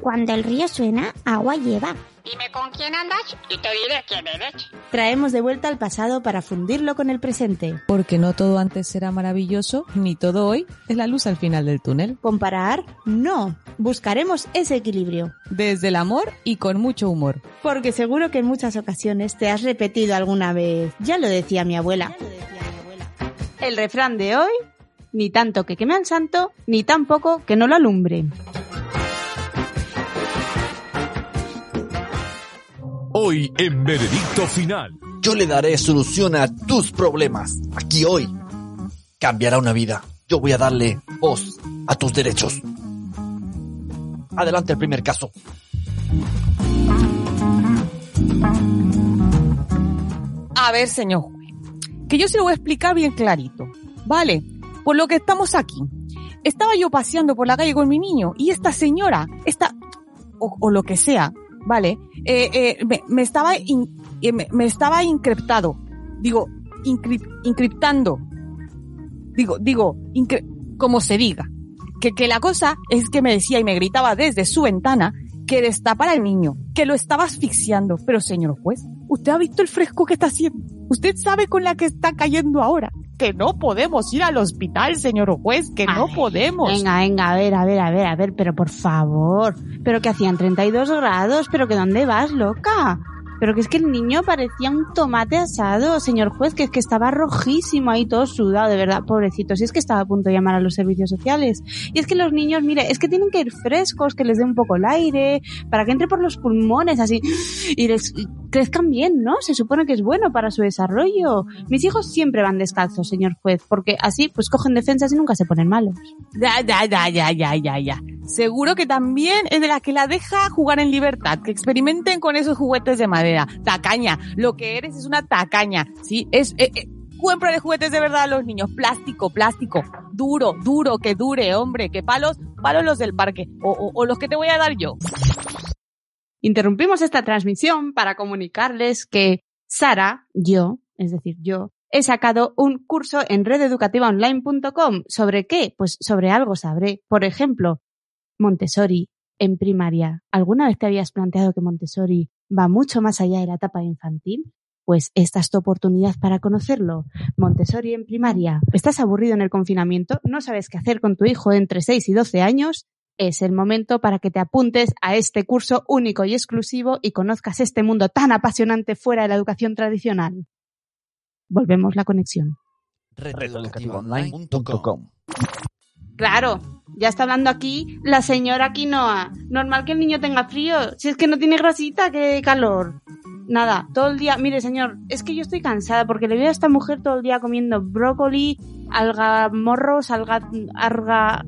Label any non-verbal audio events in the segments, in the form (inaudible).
Cuando el río suena, agua lleva. Dime con quién andas y te diré quién eres. Traemos de vuelta al pasado para fundirlo con el presente. Porque no todo antes será maravilloso, ni todo hoy es la luz al final del túnel. Comparar, no. Buscaremos ese equilibrio. Desde el amor y con mucho humor. Porque seguro que en muchas ocasiones te has repetido alguna vez. Ya lo decía mi abuela. El refrán de hoy, ni tanto que queme al santo, ni tampoco que no lo alumbre. Hoy en Veredicto Final. Yo le daré solución a tus problemas. Aquí hoy. Cambiará una vida. Yo voy a darle voz a tus derechos. Adelante el primer caso. A ver, señor juez, que yo se lo voy a explicar bien clarito. Vale, por lo que estamos aquí. Estaba yo paseando por la calle con mi niño y esta señora, esta, o, o lo que sea, vale, eh, eh, me, me, estaba, in, eh, me, me, estaba increptado, digo, encriptando, digo, digo, incre, como se diga. Que, que la cosa es que me decía y me gritaba desde su ventana que destapara al niño, que lo estaba asfixiando. Pero señor juez, ¿usted ha visto el fresco que está haciendo? ¿Usted sabe con la que está cayendo ahora? Que no podemos ir al hospital, señor juez, que no podemos. Venga, venga, a ver, a ver, a ver, a ver, pero por favor. Pero que hacían 32 grados, pero que ¿dónde vas, loca? Pero que es que el niño parecía un tomate asado, señor juez, que es que estaba rojísimo ahí todo sudado, de verdad, pobrecito. Si es que estaba a punto de llamar a los servicios sociales. Y es que los niños, mire, es que tienen que ir frescos, que les dé un poco el aire, para que entre por los pulmones así y les crezcan bien, ¿no? Se supone que es bueno para su desarrollo. Mis hijos siempre van descalzos, señor juez, porque así pues cogen defensas y nunca se ponen malos. Ya, ya, ya, ya, ya, ya, ya. Seguro que también es de la que la deja jugar en libertad, que experimenten con esos juguetes de madera. Tacaña, lo que eres es una tacaña, ¿sí? Es, eh, eh, de juguetes de verdad a los niños. Plástico, plástico. Duro, duro, que dure, hombre. Que palos, palos los del parque. O, o, o los que te voy a dar yo. Interrumpimos esta transmisión para comunicarles que Sara, yo, es decir, yo, he sacado un curso en rededucativaonline.com. ¿Sobre qué? Pues sobre algo sabré. Por ejemplo, Montessori en primaria. ¿Alguna vez te habías planteado que Montessori va mucho más allá de la etapa infantil? Pues esta es tu oportunidad para conocerlo. Montessori en primaria. ¿Estás aburrido en el confinamiento? ¿No sabes qué hacer con tu hijo entre 6 y 12 años? Es el momento para que te apuntes a este curso único y exclusivo y conozcas este mundo tan apasionante fuera de la educación tradicional. Volvemos la conexión. Claro, ya está hablando aquí la señora Quinoa. Normal que el niño tenga frío. Si es que no tiene grasita, que calor. Nada, todo el día. Mire, señor, es que yo estoy cansada porque le veo a esta mujer todo el día comiendo brócoli, algamorros, alga. Arga,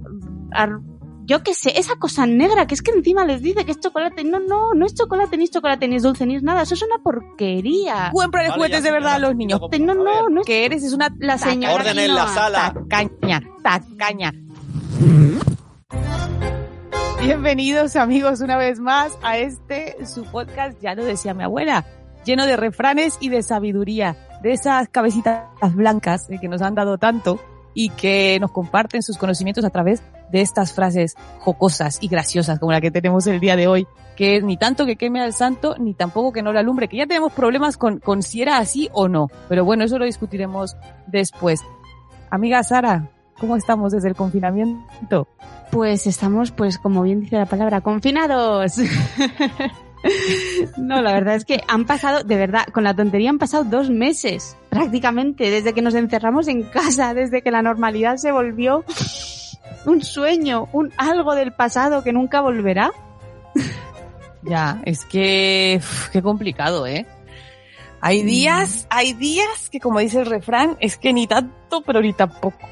ar, yo qué sé, esa cosa negra que es que encima les dice que es chocolate. No, no, no es chocolate, ni es chocolate, ni es dulce, ni es nada. Eso es una porquería. Compra de juguetes de verdad a los niños. No, no, no es que eres, es una la señora. Orden en la sala. Tacaña, tacaña. Bienvenidos amigos una vez más a este su podcast, ya lo decía mi abuela, lleno de refranes y de sabiduría, de esas cabecitas blancas que nos han dado tanto y que nos comparten sus conocimientos a través de estas frases jocosas y graciosas como la que tenemos el día de hoy, que es ni tanto que queme al santo, ni tampoco que no la alumbre, que ya tenemos problemas con, con si era así o no, pero bueno, eso lo discutiremos después. Amiga Sara, ¿cómo estamos desde el confinamiento? Pues estamos, pues como bien dice la palabra, confinados. (laughs) no, la verdad es que han pasado, de verdad, con la tontería han pasado dos meses, prácticamente, desde que nos encerramos en casa, desde que la normalidad se volvió un sueño, un algo del pasado que nunca volverá. ya, es que, uf, qué complicado, ¿eh? Hay días, hay días que como dice el refrán, es que ni tanto, pero ni tampoco.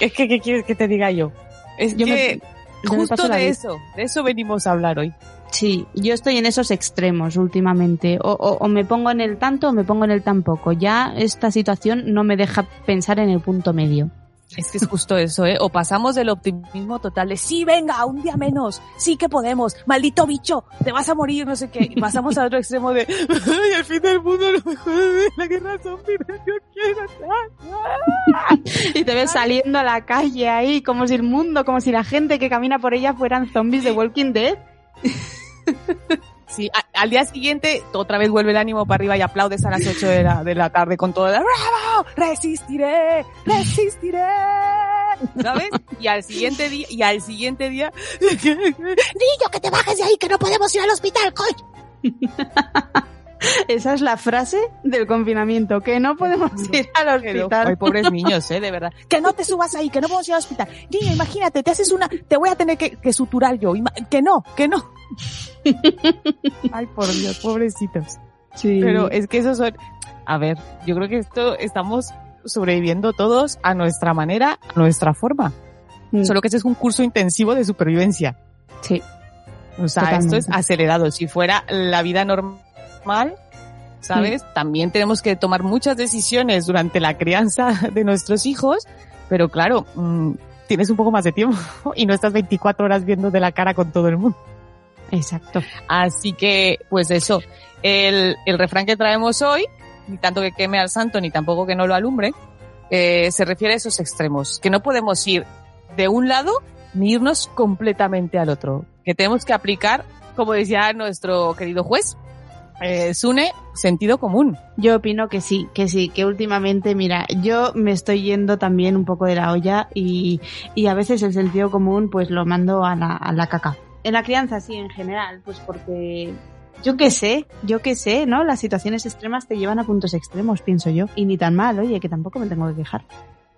Es que, ¿qué quieres que te diga yo? Es Yo que me- yo justo de eso, de eso venimos a hablar hoy. Sí, yo estoy en esos extremos últimamente. O, o- o me pongo en el tanto o me pongo en el tan poco. Ya esta situación no me deja pensar en el punto medio. Es que es justo eso, ¿eh? O pasamos del optimismo total de sí, venga, un día menos, sí que podemos, maldito bicho, te vas a morir, no sé qué. Y pasamos al otro extremo de ay, el fin del mundo, lo mejor es la guerra zombie, yo quiero estar. (laughs) Y te ves saliendo a la calle ahí como si el mundo, como si la gente que camina por ella fueran zombies de Walking Dead. (laughs) Sí, a- al día siguiente otra vez vuelve el ánimo para arriba y aplaudes a las 8 de la, de la tarde con todo el ¡Bravo! ¡Resistiré! ¡Resistiré! ¿Sabes? Y al siguiente día, y al siguiente día, (laughs) Niño, que te bajes de ahí, que no podemos ir al hospital, coño. (laughs) (laughs) Esa es la frase del confinamiento, que no podemos ir al hospital. Ay, pobres (laughs) niños, eh, de verdad. Que no te subas ahí, que no podemos ir al hospital. Niño, imagínate, te haces una, te voy a tener que, que suturar yo. Ima- Que no, que no. Ay, por Dios, pobrecitos. Sí. Pero es que esos son, a ver, yo creo que esto estamos sobreviviendo todos a nuestra manera, a nuestra forma. Mm, Solo que este es un curso intensivo de supervivencia. sí. O sea, Totalmente. esto es acelerado. Si fuera la vida normal, ¿sabes? También tenemos que tomar muchas decisiones durante la crianza (laughs) de nuestros hijos, pero claro, mm, tienes un poco más de tiempo (laughs) y no estás 24 horas viendo de la cara con todo el mundo. Exacto. Así que, pues eso, el, el refrán que traemos hoy, ni tanto que queme al santo, ni tampoco que no lo alumbre, eh, se refiere a esos extremos, que no podemos ir de un lado ni irnos completamente al otro, que tenemos que aplicar, como decía nuestro querido juez, eh, Sune, sentido común. Yo opino que sí, que sí, que últimamente, mira, yo me estoy yendo también un poco de la olla y, y a veces el sentido común pues lo mando a la, a la caca. En la crianza sí, en general, pues porque yo qué sé, yo qué sé, ¿no? Las situaciones extremas te llevan a puntos extremos, pienso yo. Y ni tan mal, oye, que tampoco me tengo que quejar.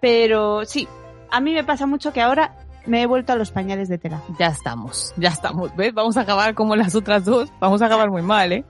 Pero sí, a mí me pasa mucho que ahora me he vuelto a los pañales de tela. Ya estamos, ya estamos, ¿ves? Vamos a acabar como las otras dos, vamos a acabar muy mal, ¿eh?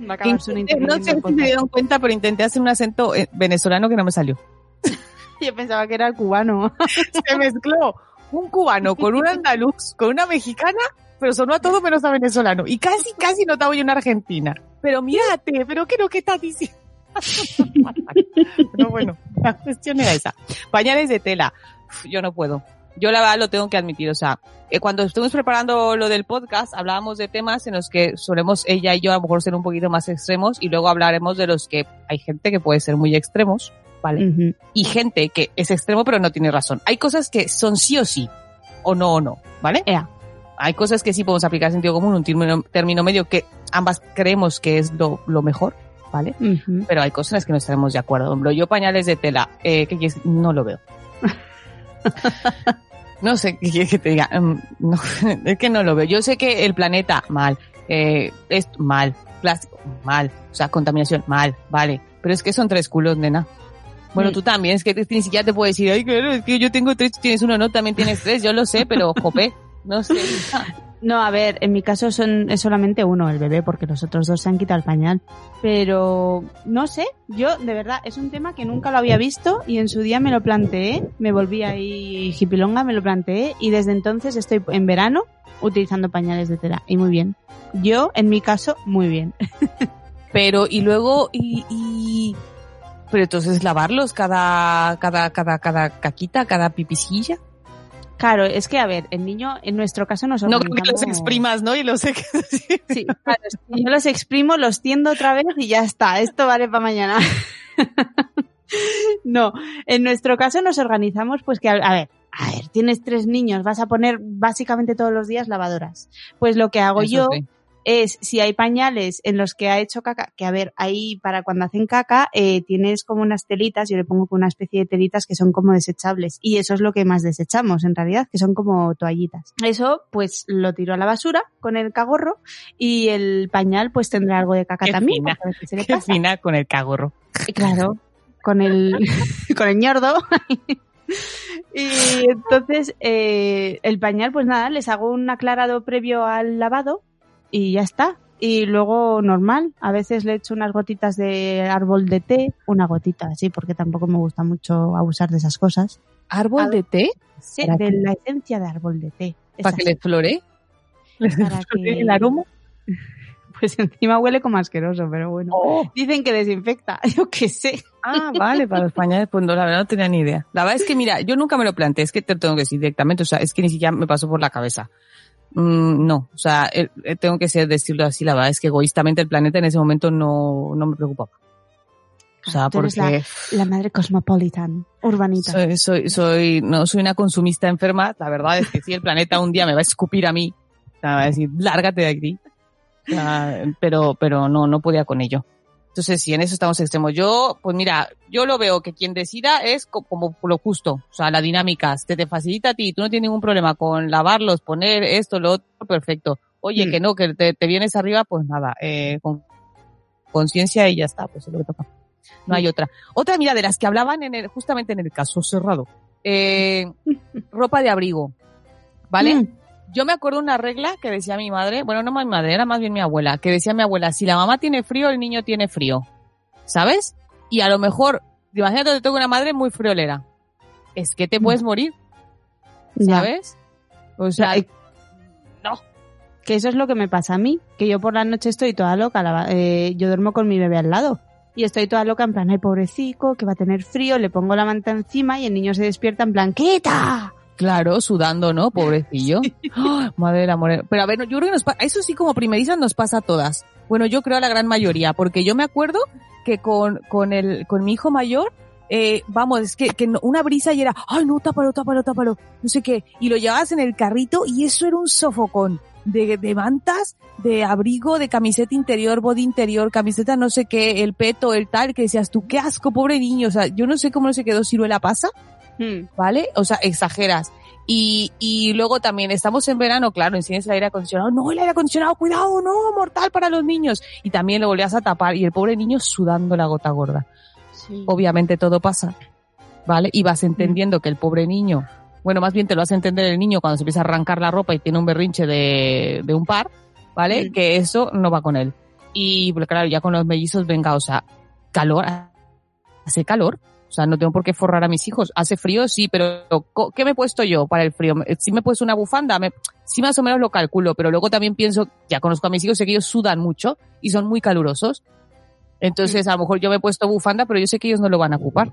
Intenté- no sé si se dieron cuenta, pero intenté hacer un acento eh, venezolano que no me salió. (laughs) Yo pensaba que era el cubano. (laughs) se mezcló un cubano con un andaluz, con una mexicana, pero sonó a todo menos a venezolano. Y casi, casi notaba yo una argentina. Pero mírate, pero ¿qué no que estás diciendo? (laughs) pero bueno, la cuestión era esa. Pañales de tela. Uf, yo no puedo. Yo la verdad lo tengo que admitir. O sea, eh, cuando estuvimos preparando lo del podcast, hablábamos de temas en los que solemos ella y yo a lo mejor ser un poquito más extremos y luego hablaremos de los que hay gente que puede ser muy extremos, ¿vale? Ujú. y gente que es extremo pero no tiene razón. Hay cosas que son sí o sí, o no o no, ¿vale? Ea. Hay cosas que sí podemos aplicar sentido común, un término, término medio que ambas creemos que es lo, lo mejor, ¿vale? Ujú. Pero hay cosas en las que no estaremos de acuerdo. Yo pañales de tela, eh, ¿qué quieres? No lo veo. (laughs) no sé qué quieres que te diga. Mm, no, (laughs) es que no lo veo. Yo sé que el planeta, mal. Eh, es mal. Plástico, mal. O sea, contaminación, mal. Vale. Pero es que son tres culos, nena. Bueno, Mm. tú también, es que ni siquiera te puedo decir, ay, claro, es que yo tengo tres, tú tienes uno, no, también tienes tres, yo lo sé, pero, jope, no sé. (laughs) No, a ver, en mi caso son, es solamente uno, el bebé, porque los otros dos se han quitado el pañal. Pero, no sé, yo, de verdad, es un tema que nunca lo había visto y en su día me lo planteé, me volví ahí hipilonga, me lo planteé y desde entonces estoy en verano utilizando pañales de tela. Y muy bien. Yo, en mi caso, muy bien. (laughs) Pero, y luego, y, y, pero entonces lavarlos cada, cada, cada, cada caquita, cada pipicilla. Claro, es que, a ver, el niño, en nuestro caso nos No creo que los exprimas, ¿no? Y los sé que (laughs) Sí, claro, si yo los exprimo, los tiendo otra vez y ya está. Esto vale para mañana. (laughs) no, en nuestro caso nos organizamos pues que, a a ver, a ver, tienes tres niños, vas a poner básicamente todos los días lavadoras. Pues lo que hago Eso yo sí. Es, si hay pañales en los que ha hecho caca, que a ver, ahí para cuando hacen caca, eh, tienes como unas telitas, yo le pongo con una especie de telitas que son como desechables. Y eso es lo que más desechamos, en realidad, que son como toallitas. Eso, pues lo tiro a la basura con el cagorro y el pañal pues tendrá algo de caca Qué también. fina. se le Qué pasa. fina con el cagorro. Claro, con el, (laughs) con el ñordo. (laughs) y entonces, eh, el pañal, pues nada, les hago un aclarado previo al lavado y ya está. Y luego normal, a veces le echo unas gotitas de árbol de té, una gotita, sí, porque tampoco me gusta mucho abusar de esas cosas. ¿Árbol de té? Sí, ¿Para de qué? la esencia de árbol de té. ¿Para que le flore? ¿Le Para flore que- el aroma? (laughs) Pues encima huele como asqueroso, pero bueno. Oh. Dicen que desinfecta, (laughs) yo qué sé. Ah, vale, para los pañales, pues no, la verdad no tenía ni idea. La verdad es que, mira, yo nunca me lo planteé, es que te tengo que decir directamente, o sea, es que ni siquiera me pasó por la cabeza. Mm, no, o sea, eh, eh, tengo que ser decirlo así, la verdad es que egoístamente el planeta en ese momento no, no me preocupaba. O sea, Tú eres porque La madre cosmopolitan, urbanita. soy, soy, soy, no, soy una consumista enferma, la verdad es que si el planeta un día me va a escupir a mí, o sea, va a decir, lárgate de aquí. O sea, pero, pero no, no podía con ello. Entonces, si en eso estamos extremos. Yo, pues mira, yo lo veo que quien decida es co- como lo justo. O sea, la dinámica, te, te facilita a ti, tú no tienes ningún problema con lavarlos, poner esto, lo otro, perfecto. Oye, Mm. que no, que te, te vienes arriba, pues nada, eh, con conciencia y ya está, pues es lo que toca. No hay otra. Otra, mira, de las que hablaban en el, justamente en el caso cerrado. Eh, (laughs) ropa de abrigo. ¿Vale? Mm. Yo me acuerdo una regla que decía mi madre, bueno, no mi madre, era más bien mi abuela, que decía mi abuela, si la mamá tiene frío, el niño tiene frío. ¿Sabes? Y a lo mejor, imagínate que tengo una madre muy friolera. Es que te puedes morir, Ya. ¿sabes? O sea, Ya, Que eso es lo que me pasa a mí, que yo por la noche estoy toda loca, la- eh, yo duermo con mi bebé al lado y estoy toda loca en plan, ay pobrecico, que va a tener frío, le pongo la manta encima y el niño se despierta en plan, ¡quita! Claro, sudando, ¿no? (laughs) Pobrecillo. ¡Ah! madre del amor. Pero a ver, yo creo que nos pasa, eso sí como primerizas nos pasa a todas. Bueno, yo creo a la gran mayoría, porque yo me acuerdo que con, con el, con mi hijo mayor, eh, vamos, es que, que no- una brisa y era, ay no, tápalo, tápalo, tápalo, no sé qué, y lo llevabas en el carrito y eso era un sofocón de, de mantas, de abrigo, de camiseta interior, body interior, camiseta no sé qué, el peto, el tal, que decías tú, qué asco, pobre niño, o sea, yo no sé cómo no se quedó ciruela pasa, Hmm. ¿vale? O sea, exageras. Y, y luego también estamos en verano, claro, enciendes el aire acondicionado, no, el aire acondicionado, cuidado, no, mortal para los niños. Y también lo volvías a tapar y el pobre niño sudando la gota gorda. Obviamente todo pasa, ¿vale? Y vas entendiendo que el pobre niño, bueno, más bien te lo hace entender el niño cuando se empieza a arrancar la ropa y tiene un berrinche de, de un par, ¿vale? Mm. Que eso no va con él. Y claro, ya con los mellizos, venga, o sea, calor, hace calor. O sea, no tengo por qué forrar a mis hijos. Hace frío, sí, pero ¿qué me he puesto yo para el frío? Si me he puesto una bufanda, me, sí más o menos lo calculo, pero luego también pienso, ya conozco a mis hijos, sé que ellos sudan mucho y son muy calurosos. Entonces, a lo mejor yo me he puesto bufanda, pero yo sé que ellos no lo van a ocupar.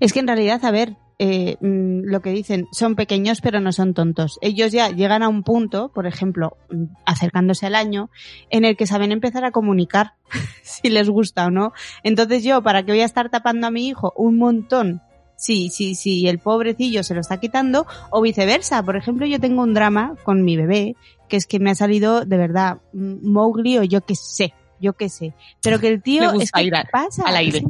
Es que en realidad, a ver, eh, mm, lo que dicen, son pequeños pero no son tontos. Ellos ya llegan a un punto, por ejemplo, mm, acercándose al año, en el que saben empezar a comunicar (laughs) si les gusta o no. Entonces yo, ¿para qué voy a estar tapando a mi hijo un montón? Sí, sí, sí, el pobrecillo se lo está quitando, o viceversa. Por ejemplo, yo tengo un drama con mi bebé, que es que me ha salido, de verdad, mm, Mowgli o yo qué sé, yo qué sé. Pero que el tío... Le gusta es que pasa, al aire.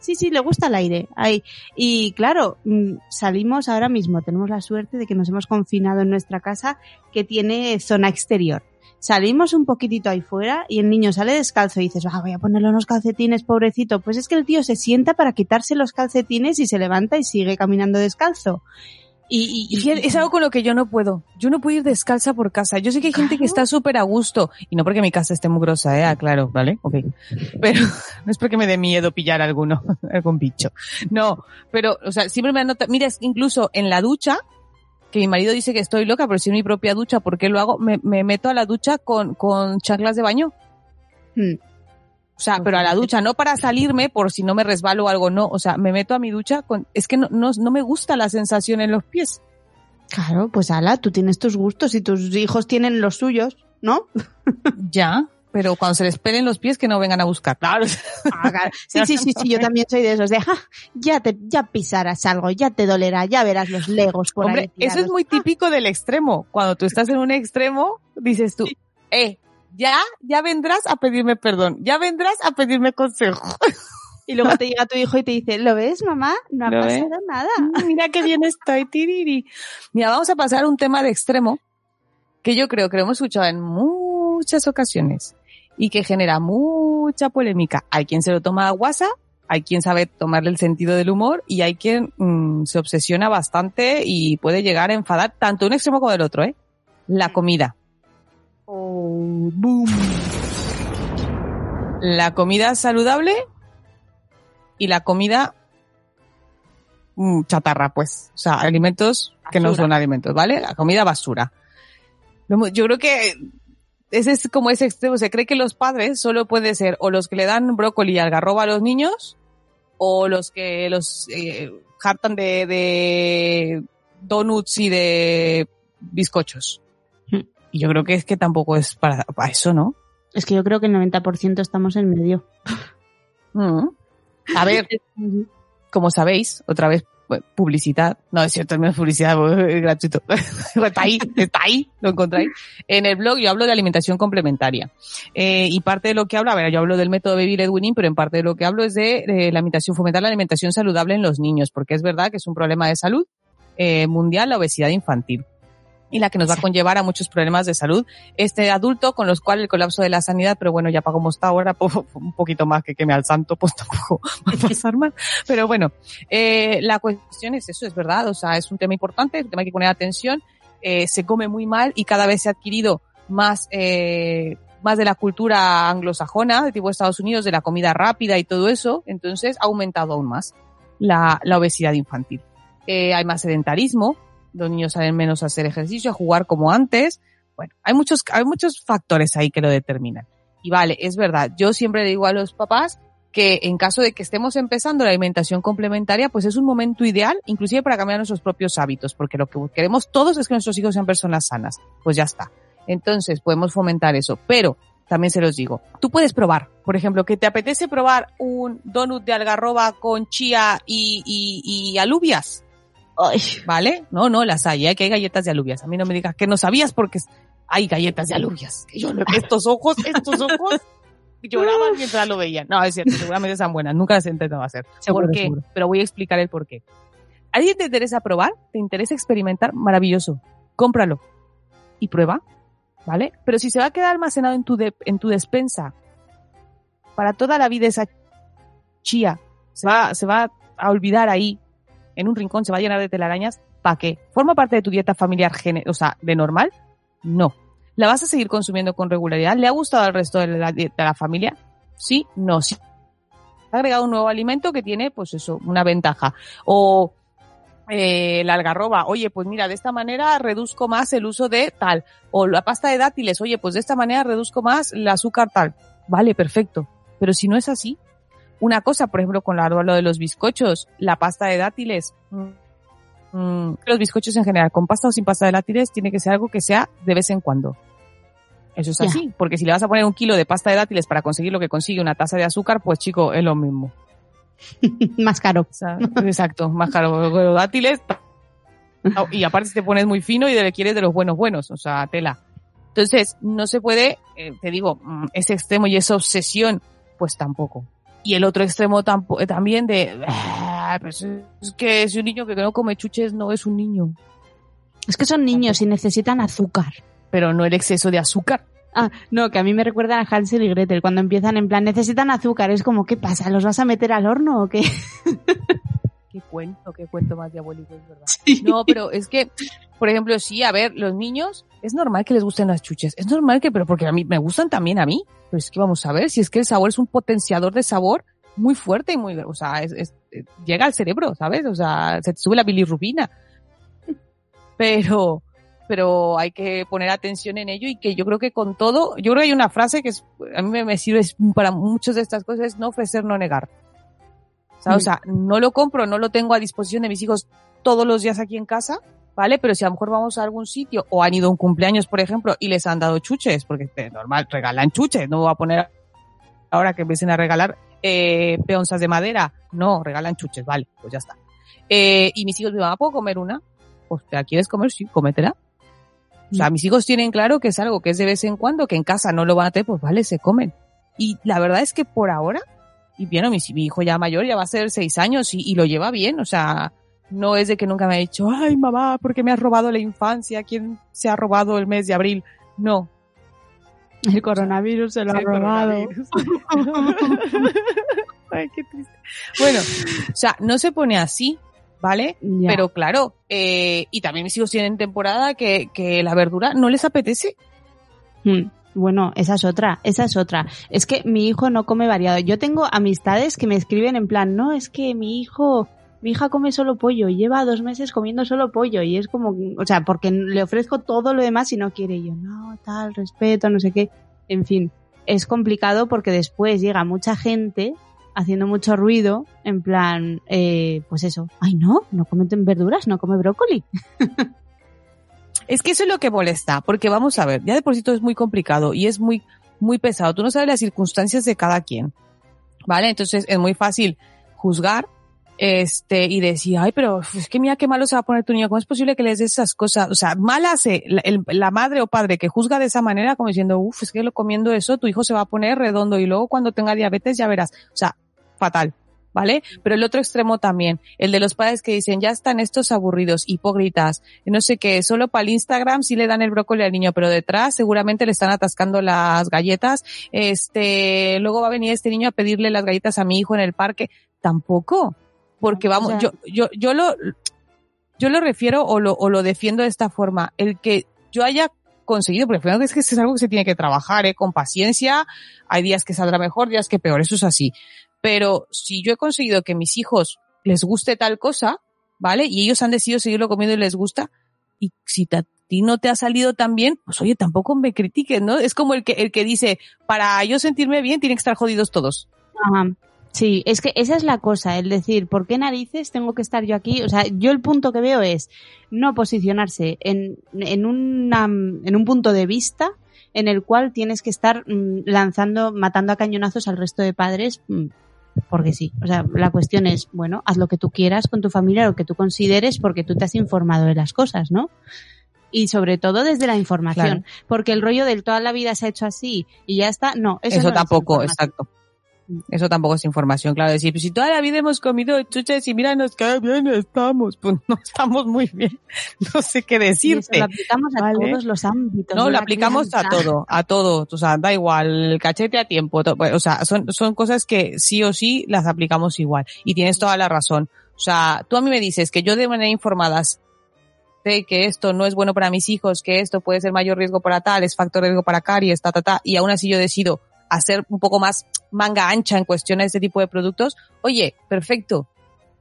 Sí, Sí, le gusta el aire. Ay, y claro, mm, salimos ahora mismo, tenemos la suerte de que nos hemos confinado en nuestra casa que tiene zona exterior. Salimos un poquitito ahí fuera y el niño sale descalzo y dices, ah, voy a ponerle unos calcetines, pobrecito. Pues es que el tío se sienta para quitarse los calcetines y se levanta y sigue caminando descalzo. Y, y- Y que es algo con lo que yo no puedo. Yo no puedo ir descalza por casa. Yo sé que hay gente que está súper a gusto. Y no porque mi casa esté muy grosa, eh, claro, ¿vale? Ok. Pero (laughs) no es porque me dé miedo pillar alguno, (laughs) algún bicho. No, pero, o sea, siempre me han notado, mira, es que incluso en la ducha, que mi marido dice que estoy loca, pero si en mi propia ducha, ¿por qué lo hago? Me, me meto a la ducha con, con chanclas de baño. Hmm. O sea, pero a la ducha, no para salirme por si no me resbalo o algo, no. O sea, me meto a mi ducha con, es que no, no, no me gusta la sensación en los pies. Claro, pues ala, tú tienes tus gustos y tus hijos tienen los suyos, ¿no? (laughs) Ya, pero cuando se les pelen los pies que no vengan a buscar. Claro. (laughs) Ah, claro. Sí, sí, sí, sí, yo también soy de esos de, "Ja, ya te, ya pisarás algo, ya te dolerá, ya verás los legos por Hombre, ahí. eso es tirados". muy típico del extremo. Cuando tú estás en un extremo, dices tú, eh, ya, ya vendrás a pedirme perdón, ya vendrás a pedirme consejo. Y luego te llega tu hijo y te dice, ¿lo ves, mamá? No ha ¿Lo pasado ves? nada. Mira qué bien estoy, tiriri. Mira, vamos a pasar a un tema de extremo que yo creo que lo hemos escuchado en muchas ocasiones y que genera mucha polémica. Hay quien se lo toma a guasa, hay quien sabe tomarle el sentido del humor y hay quien mm, se obsesiona bastante y puede llegar a enfadar tanto un extremo como el otro, ¿eh? La comida. Oh, boom. La comida saludable y la comida mm, chatarra, pues. O sea, alimentos que no son alimentos, ¿vale? La comida basura. Yo creo que ese es como ese extremo. Se cree que los padres solo pueden ser o los que le dan brócoli y algarroba a los niños o los que los eh, hartan de, de donuts y de bizcochos. Y yo creo que es que tampoco es para, para eso, ¿no? Es que yo creo que el 90% estamos en medio. Mm. A ver, como sabéis, otra vez bueno, publicidad, no es cierto, no es publicidad, es gratuito, (laughs) está ahí, está ahí, lo encontráis. En el blog yo hablo de alimentación complementaria Eh, y parte de lo que hablo, a ver, yo hablo del método Baby Led Winning, pero en parte de lo que hablo es de, eh, la alimentación, fomentar la alimentación saludable en los niños, porque es verdad que es un problema de salud eh, mundial la obesidad infantil y la que nos va a conllevar a muchos problemas de salud este adulto con los cuales el colapso de la sanidad, pero bueno, ya para como está ahora, (laughs) pues, un poquito más que queme al santo, pues (laughs) tampoco va a pasar mal. Pero bueno, eh, la cuestión es eso, es verdad, o sea, es un tema importante, es un tema que hay que poner atención, eh, se come muy mal y cada vez se ha adquirido más, eh, más de la cultura anglosajona, de tipo Estados Unidos, de la comida rápida y todo eso, entonces ha aumentado aún más la, la obesidad infantil. Eh, hay más sedentarismo, los niños salen menos a hacer ejercicio, a jugar como antes. Bueno, hay muchos, hay muchos factores ahí que lo determinan. Y vale, es verdad, yo siempre digo a los papás que en caso de que estemos empezando la alimentación complementaria, pues es un momento ideal, inclusive para cambiar nuestros propios hábitos, porque lo que queremos todos es que nuestros hijos sean personas sanas. Pues ya está. Entonces podemos fomentar eso, pero también se los digo, tú puedes probar, por ejemplo, que te apetece probar un donut de algarroba con chía y, y, y alubias. Ay, ¿Vale? No, no, las hay, ¿eh? que hay galletas de alubias. A mí no me digas que no sabías porque hay galletas de alubias. Que yo, estos ojos, estos ojos (laughs) lloraban mientras lo veían. No, es cierto, seguramente están buenas. Nunca las he intentado hacer. Seguro, ¿Por qué? seguro. Pero voy a explicar el por qué. ¿A alguien te interesa probar? ¿Te interesa experimentar? Maravilloso. Cómpralo. Y prueba. ¿Vale? Pero si se va a quedar almacenado en tu, de- en tu despensa para toda la vida esa chía, se va, se va a olvidar ahí, en un rincón, se va a llenar de telarañas, ¿para qué? ¿Forma parte de tu dieta familiar, o sea, de normal? No. ¿La vas a seguir consumiendo con regularidad? ¿Le ha gustado al resto de la, de la familia? Sí, no, sí. Ha agregado un nuevo alimento que tiene, pues eso, una ventaja. O eh, la algarroba, oye, pues mira, de esta manera reduzco más el uso de tal. O la pasta de dátiles, oye, pues de esta manera reduzco más el azúcar tal. Vale, perfecto. Pero si no es así, una cosa, por ejemplo, con la- lo de los bizcochos, la pasta de dátiles, mm, mm, los bizcochos en general, con pasta o sin pasta de dátiles, tiene que ser algo que sea de vez en cuando. Eso es así, porque si le vas a poner un kilo de pasta de dátiles para conseguir lo que consigue una taza de azúcar, pues chico, es lo mismo. (laughs) más caro. Exacto, más caro. Los dátiles. Y aparte si te pones muy fino y le quieres de los buenos buenos, o sea, tela. Entonces, no se puede, eh, te digo, mm, ese extremo y esa obsesión, pues tampoco. Y el otro extremo tampo- eh, también de, "Ah, pues es que si un niño que no come chuches no es un niño. Es que son niños y necesitan azúcar. Pero no el exceso de azúcar. Ah, no, que a mí me recuerdan a Hansel y Gretel cuando empiezan en plan, necesitan azúcar. Es como, ¿qué pasa? ¿Los vas a meter al horno o qué? (laughs) Qué cuento, qué cuento más diabólico, es verdad. (laughs) No, pero es que, por ejemplo, sí, a ver, los niños, es normal que les gusten las chuches. Es normal que, pero porque a mí me gustan también a mí. Pero es que vamos a ver, si es que el sabor es un potenciador de sabor muy fuerte y muy, o sea, es, es- eh, llega al cerebro, ¿sabes? O sea, se te sube la bilirrubina. (laughs) Pero, pero hay que poner atención en ello y que yo creo que con todo, yo creo que hay una frase que es- a mí me, me sirve para muchas de estas cosas, es no ofrecer, no negar. O Mm. sea, no lo compro, no lo tengo a disposición de mis hijos todos los días aquí en casa, ¿vale? Pero si a lo mejor vamos a algún sitio o han ido a un cumpleaños, por ejemplo, y les han dado chuches, porque es normal, regalan chuches, no voy a poner ahora que empiecen a regalar eh, peonzas de madera, no, regalan chuches, vale, pues ya está. Eh, y mis hijos me van a ¿puedo comer una? Pues te la quieres comer, sí, cómetela. O sea, mis hijos tienen claro que es algo que es de vez en cuando, que en casa no lo van a tener, pues vale, se comen. Y la verdad es que por ahora, y bien, mi, mi hijo ya mayor ya va a ser seis años y, y lo lleva bien, o sea, no es de que nunca me ha dicho, ay mamá, ¿por qué me has robado la infancia? ¿Quién se ha robado el mes de abril? No. El coronavirus se lo ha robado. (laughs) ay, qué triste. Bueno, o sea, no se pone así, ¿vale? Ya. Pero claro, eh, y también mis hijos tienen temporada que, que la verdura no les apetece. Mm, Bueno, esa es otra, esa es otra. Es que mi hijo no come variado. Yo tengo amistades que me escriben en plan, no, es que mi hijo mi hija come solo pollo lleva dos meses comiendo solo pollo y es como, o sea, porque le ofrezco todo lo demás y no quiere yo, no, tal, respeto, no sé qué. En fin, es complicado porque después llega mucha gente haciendo mucho ruido, en plan, eh, pues eso, ay no, no come verduras, no come brócoli. (laughs) Es que eso es lo que molesta, porque vamos a ver, ya de por sí todo es muy complicado y es muy, muy pesado. Tú no sabes las circunstancias de cada quien. ¿Vale? Entonces es muy fácil juzgar, este, y decir, ay, pero es que mira qué malo se va a poner tu niño, ¿cómo es posible que le des esas cosas? O sea, mal hace la, el- la madre o padre que juzga de esa manera, como diciendo, uff, es que lo comiendo eso, tu hijo se va a poner redondo y luego cuando tenga diabetes ya verás. O sea, fatal. ¿Vale? Pero el otro extremo también, el de los padres que dicen, ya están estos aburridos, hipócritas, no sé qué, solo para el Instagram sí le dan el brócoli al niño, pero detrás seguramente le están atascando las galletas, este, luego va a venir este niño a pedirle las galletas a mi hijo en el parque. Tampoco. Porque O vamos, sea- yo, yo, yo lo, yo lo refiero o lo, o lo defiendo de esta forma. El que yo haya conseguido, porque al final es que es algo que se tiene que trabajar, ¿eh? con paciencia. Hay días que saldrá mejor, días que peor, eso es así. Pero si yo he conseguido que mis hijos les guste tal cosa, ¿vale? Y ellos han decidido seguirlo comiendo y les gusta, y si a ti no te ha salido tan bien, pues oye, tampoco me critiques, ¿no? Es como el que, el que dice, para yo sentirme bien tienen que estar jodidos todos. Ajá. Sí, es que esa es la cosa, el decir, ¿por qué narices tengo que estar yo aquí? O sea, yo el punto que veo es no posicionarse en, en, una, en un punto de vista en el cual tienes que estar mm, lanzando, matando a cañonazos al resto de padres, mm, porque sí. O sea, la cuestión es, bueno, haz lo que tú quieras con tu familia, lo que tú consideres, porque tú te has informado de las cosas, ¿no? Y sobre todo desde la información. Claro. Porque el rollo del toda la vida se ha hecho así y ya está, no, eso, Eso, no tampoco, exacto. Eso tampoco es información, claro. Decir, pues si toda la vida hemos comido chuches y mira, nos cae bien estamos. Pues no estamos muy bien. (laughs) No sé qué decirte. lo aplicamos a ¿vale? todos los ámbitos. No, lo aplicamos a todo, a todo. O sea, da igual, el cachete a tiempo. O sea, son, son cosas que sí o sí las aplicamos igual. Y tienes toda la razón. O sea, tú a mí me dices que yo de manera informada sé que esto no es bueno para mis hijos, que esto puede ser mayor riesgo para tal, es factor de riesgo para caries, ta, ta, ta, y aún así yo decido hacer un poco más manga ancha en cuestión a este tipo de productos, oye, perfecto.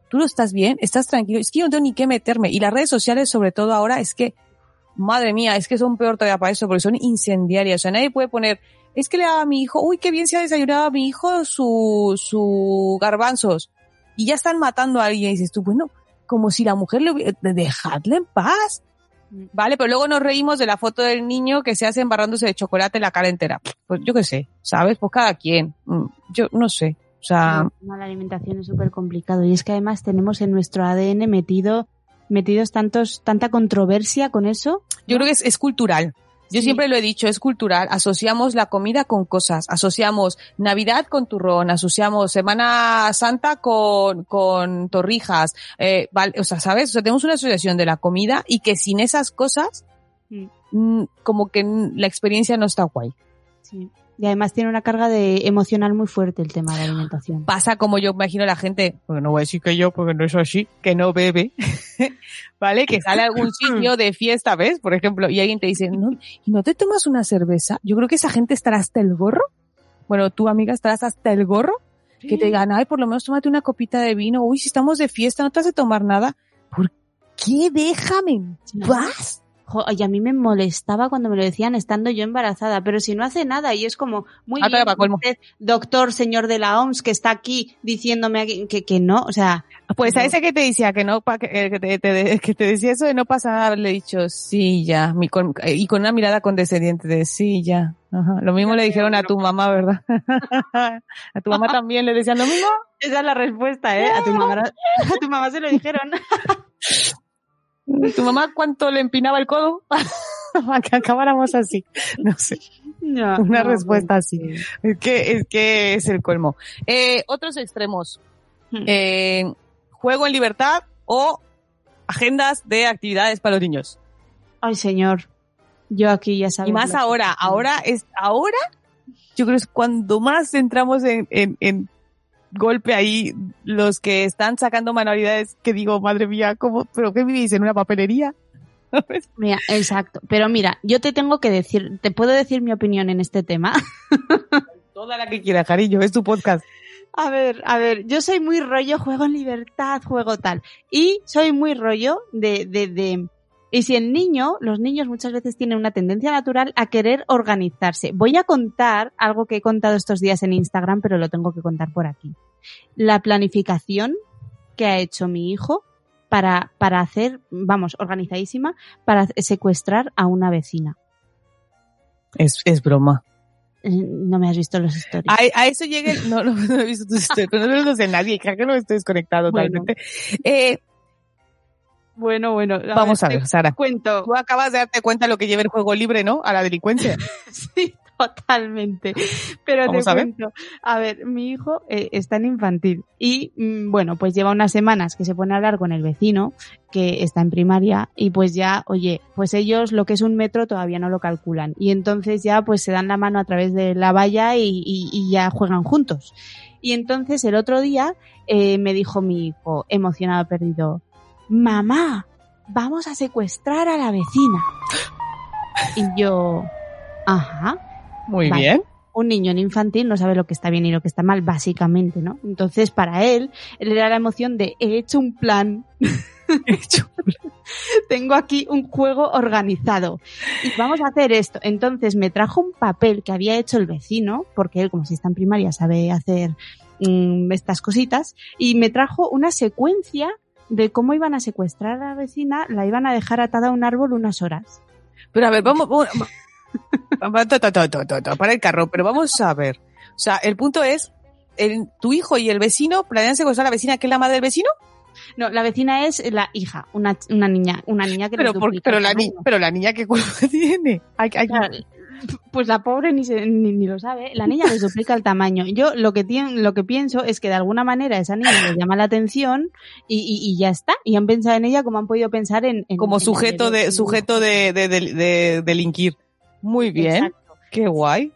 Tú lo estás bien, estás tranquilo, es que yo no tengo ni qué meterme. Y las redes sociales, sobre todo ahora, es que Madre mía, es que son peor todavía para eso, porque son incendiarias. O sea, nadie puede poner, es que le daba a mi hijo, uy, qué bien se ha desayunado a mi hijo su, su garbanzos. Y ya están matando a alguien dices tú, bueno, como si la mujer le hubiera, dejadle en paz. Vale, pero luego nos reímos de la foto del niño que se hace embarrándose de chocolate la cara entera. Pues yo qué sé, ¿sabes? Pues cada quien. Mm, Yo no sé. O sea, No, la alimentación es súper complicado y es que además tenemos en nuestro ADN metido metidos tantos tanta controversia con eso. Yo creo que es, es cultural. Yo Sí. siempre lo he dicho, es cultural. Asociamos la comida con cosas. Asociamos Navidad con turrón, asociamos Semana Santa con, con torrijas. Eh, vale, o sea, ¿sabes? O sea, tenemos una asociación de la comida y que sin esas cosas, Mm. mm, como que la experiencia no está guay. Sí. Y además tiene una carga de emocional muy fuerte el tema de la alimentación. Pasa como yo imagino la gente, porque no voy a decir que yo, porque no es así, que no bebe, (laughs) ¿vale? Que sale a algún sitio de fiesta, ¿ves? Por ejemplo, y alguien te dice, no, ¿y no te tomas una cerveza? Yo creo que esa gente estará hasta el gorro. Bueno, tú, amiga, estarás hasta el gorro. Que te digan, ay, por lo menos tómate una copita de vino. Uy, si estamos de fiesta, no te has de tomar nada. ¿Por qué? Déjame en paz. Jo, y a mí me molestaba cuando me lo decían estando yo embarazada, pero si no hace nada y es como, muy Ah, bien, usted, doctor, señor de la OMS, que está aquí diciéndome que, que no, o sea, Pues a ese que te decía que no, que, eh, que te, te- que te decía eso de no pasa nada, le he dicho, sí, ya, mi- con- eh, y con una mirada condescendiente de sí, ya. Ajá. Lo mismo le dijeron a tu mamá, ¿verdad? (laughs) a tu mamá también le decían lo mismo. (laughs) esa es la respuesta, ¿eh? A tu mamá, a tu mamá se lo dijeron. (laughs) ¿Tu mamá cuánto le empinaba el codo? (laughs) Para que acabáramos así. No sé, No, una no, respuesta pues, así. sí. Es que, es que es el colmo. Eh, otros extremos. Hmm. Eh, juego en libertad o agendas de actividades para los niños. Ay, señor. Yo aquí ya sabes. Y más ahora, ahora es, ahora, yo creo que es cuando más entramos en, en, en golpe ahí, los que están sacando manualidades, que digo, madre mía, ¿cómo, pero qué vivís en una papelería? (laughs) Mira, exacto. Pero mira, yo te tengo que decir, te puedo decir mi opinión en este tema. (laughs) Toda la que quiera, cariño, es tu podcast. A ver, a ver, yo soy muy rollo, juego en libertad, juego tal. Y soy muy rollo de, de, de... Y si el niño, los niños muchas veces tienen una tendencia natural a querer organizarse. Voy a contar algo que he contado estos días en Instagram, pero lo tengo que contar por aquí. La planificación que ha hecho mi hijo para, para hacer, vamos, organizadísima, para secuestrar a una vecina. Es, es broma. Eh, No me has visto los stories. A, a eso llegue, no, no, no he visto tus (laughs) pero no lo sé nadie, creo que no estoy desconectado Bueno. totalmente. Eh, Bueno, bueno. vamos a te ver, Sara. Cuento. Tú acabas de darte cuenta lo que lleva el juego libre, ¿no? A la delincuencia. (laughs) Sí, totalmente. Pero Vamos te a ver. cuento. A ver, mi hijo eh, está en infantil y, mm, bueno, pues lleva unas semanas que se pone a hablar con el vecino que está en primaria y pues ya, oye, pues ellos lo que es un metro todavía no lo calculan y entonces ya pues se dan la mano a través de la valla y, y- y ya juegan juntos. Y entonces el otro día eh, me dijo mi hijo, emocionado, perdido, mamá, vamos a secuestrar a la vecina. Y yo, ajá, Muy Vale. bien. un niño en infantil no sabe lo que está bien y lo que está mal, básicamente, ¿no? Entonces, para él, él era la emoción de he hecho un plan, (laughs) (laughs) tengo aquí un juego organizado y vamos a hacer esto. Entonces, me trajo un papel que había hecho el vecino, porque él, como si está en primaria, sabe hacer mm, estas cositas, y me trajo una secuencia de cómo iban a secuestrar a la vecina, la iban a dejar atada a un árbol unas horas. Pero a ver, vamos, vamos, para el carro, pero vamos a ver. O sea, el punto es, el, tu hijo y el vecino planean secuestrar a la vecina que es la madre del vecino, No, la vecina es la hija, una, una niña, una niña que pero, por- duplica pero, la, ni- pero la niña que culpa (laughs) tiene. Hay, hay- Claro, Pues la pobre ni, se- ni, ni lo sabe. La niña les duplica el tamaño. Yo lo que, lo que pienso es que de alguna manera esa niña les llama la atención y, y- y ya está. Y han pensado en ella como han podido pensar en... en- como en sujeto de, sujeto de, de, de, de delinquir. Muy bien, Exacto. qué guay.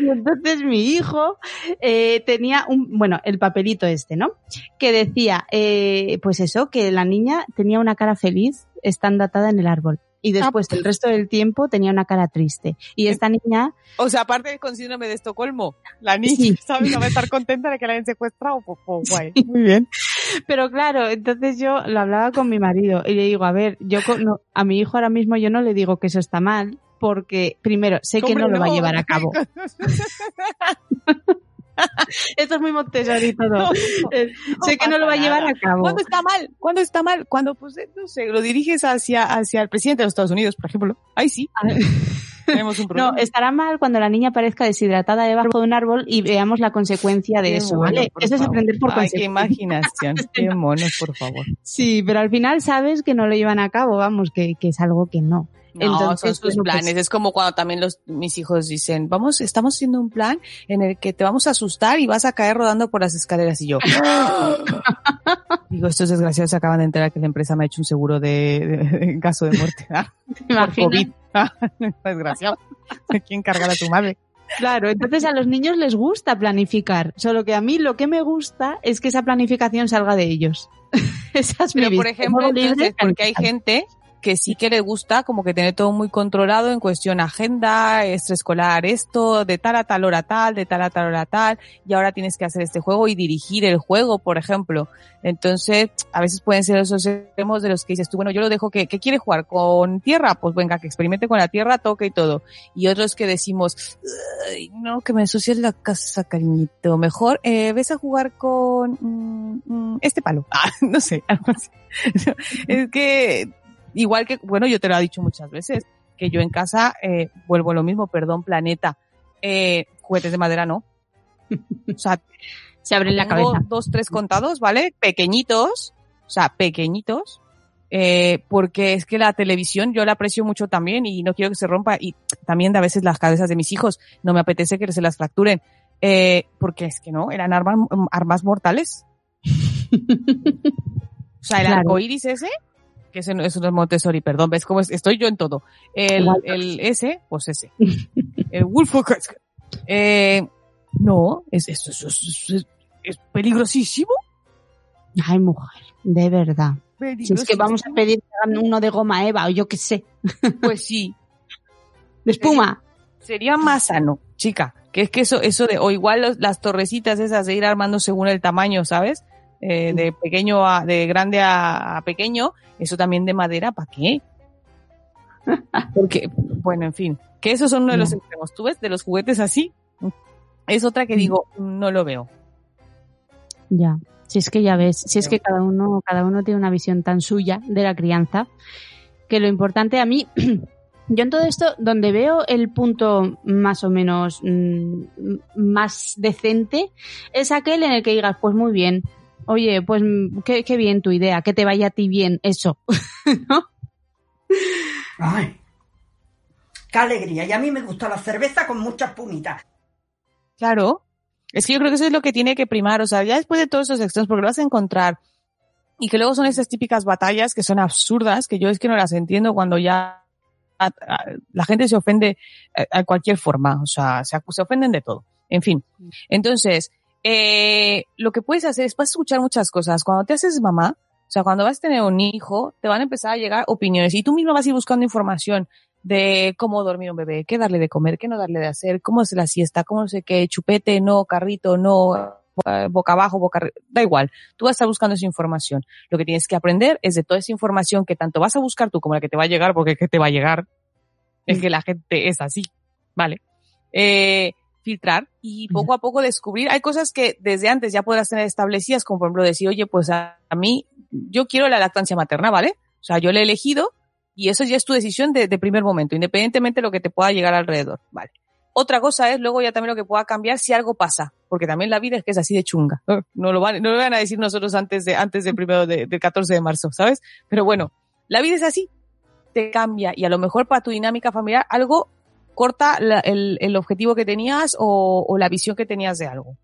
Y entonces mi hijo eh, tenía un, bueno, el papelito este, ¿no? Que decía, eh, pues eso, que la niña tenía una cara feliz estando atada en el árbol. Y después el resto del tiempo tenía una cara triste. Y esta niña O sea, aparte con síndrome de Estocolmo, la niña, Sí. ¿sabes? No va a estar contenta de que la hayan secuestrado, pues, pues, guay. Muy bien. Pero claro, entonces yo lo hablaba con mi marido y le digo, a ver, yo con- no- a mi hijo ahora mismo yo no le digo que eso está mal, porque primero sé que no lo va a llevar a cabo. (laughs) (laughs) Esto es muy Montessori todo. Sé que no lo va a llevar a cabo. ¿Cuándo está mal? ¿Cuándo está mal? Cuando, pues, eh, no sé, lo diriges hacia, hacia el presidente de los Estados Unidos, por ejemplo. Ahí sí. (laughs) Tenemos un problema. No, estará mal cuando la niña aparezca deshidratada debajo de un árbol y veamos la consecuencia de Qué eso, mono, ¿vale? Eso es aprender por Ay, qué imaginación. (laughs) Qué monos, por favor. Sí, pero al final sabes que no lo llevan a cabo, vamos, que, que es algo que no. No, Entonces, son pues- planes. Es como cuando también los, mis hijos dicen, vamos, estamos haciendo un plan en el que te vamos a asustar y vas a caer rodando por las escaleras. Y yo, (gasps) digo, estos desgraciados se acaban de enterar que la empresa me ha hecho un seguro de, de- de- en caso de muerte. Ah, (laughs) ¿Te por? COVID. Ah, (laughs) Desgraciado. (laughs) ¿Quién carga a tu madre? Claro, entonces a los niños les gusta planificar, solo que a mí lo que me gusta es que esa planificación salga de ellos. Esa es mi Pero, por ejemplo, entonces, porque hay gente que sí que le gusta como que tener todo muy controlado en cuestión agenda, extraescolar, esto, de tal a tal hora tal, de tal a tal hora tal, y ahora tienes que hacer este juego y dirigir el juego, por ejemplo. Entonces, a veces pueden ser esos extremos de los que dices tú, bueno, yo lo dejo que, que quiere jugar con tierra, pues venga, que experimente con la tierra, toque y todo. Y otros que decimos, "Ay, no, que me ensucies la casa, cariñito. Mejor, eh, ves a jugar con mm, mm, este palo. (laughs) Ah, no sé, algo así. (laughs) es que, igual que, bueno, yo te lo he dicho muchas veces, que yo en casa, eh, vuelvo a lo mismo, perdón, planeta, eh, juguetes de madera no. O sea, (laughs) Se abre la cabeza. dos, tres contados, ¿vale? Pequeñitos, o sea, pequeñitos, eh, porque es que la televisión yo la aprecio mucho también y no quiero que se rompa y también a veces las cabezas de mis hijos no me apetece que se las fracturen, eh, porque es que no, eran armas, armas mortales. (laughs) O sea, el Claro. arco iris ese, que ese no, eso no es Montessori, perdón, ves cómo es? estoy yo en todo. El, el ese, pues ese. (laughs) el Wolf eh, no, es, es, es, peligrosísimo. Ay, mujer, de verdad. Si es que vamos a pedir uno de goma Eva o yo qué sé, Pues sí, (laughs) de espuma. sería más sano, chica, Que es que eso, eso de, o igual los- las torrecitas esas de ir armando según el tamaño, ¿sabes? Eh, de pequeño a, de grande a, a pequeño, eso también de madera, ¿para qué? Porque, bueno, en fin, que esos son uno de los Ya. extremos. ¿Tú ves? De los juguetes así, es otra que digo, no lo veo. Ya. Si es que ya ves, si es que cada uno, cada uno tiene una visión tan suya de la crianza, que lo importante a mí, (clears throat) yo en todo esto, donde veo el punto más o menos mm, más decente, es aquel en el que digas, pues muy bien, oye, pues mm, qué, qué bien tu idea, que te vaya a ti bien, eso. (laughs) ¿No? Ay, qué alegría. Y a mí me gusta la cerveza con muchas pumitas. Claro. Es que yo creo que eso es lo que tiene que primar. O sea, ya después de todos esos extremos, porque lo vas a encontrar. Y que luego son esas típicas batallas que son absurdas, que yo es que no las entiendo cuando ya a- a- la gente se ofende a, a cualquier forma. O sea, se ofenden de todo. En fin. Entonces, eh, lo que puedes hacer es, puedes escuchar muchas cosas. Cuando te haces mamá, o sea, cuando vas a tener un hijo, te van a empezar a llegar opiniones y tú misma vas a ir buscando información de cómo dormir un bebé, qué darle de comer, qué no darle de hacer, cómo hacer la siesta, cómo no sé qué, chupete, no, carrito, no, boca abajo, boca arriba, da igual. Tú vas a estar buscando esa información. Lo que tienes que aprender es de toda esa información que tanto vas a buscar tú como la que te va a llegar, porque es que te va a llegar. Es que la gente es así, ¿vale? Eh, filtrar y poco a poco descubrir. Hay cosas que desde antes ya podrás tener establecidas, como por ejemplo decir, oye, pues a, a mí, yo quiero la lactancia materna, ¿vale? O sea, yo la he elegido y eso ya es tu decisión de, de primer momento, independientemente de lo que te pueda llegar alrededor, ¿vale? Otra cosa es luego ya también lo que pueda cambiar si algo pasa, porque también la vida es que es así de chunga. No lo van, no lo van a decir nosotros antes de, antes del primero de, del 14 de marzo, ¿sabes? Pero bueno, la vida es así, te cambia y a lo mejor para tu dinámica familiar algo corta la- el, el objetivo que tenías o, o la visión que tenías de algo.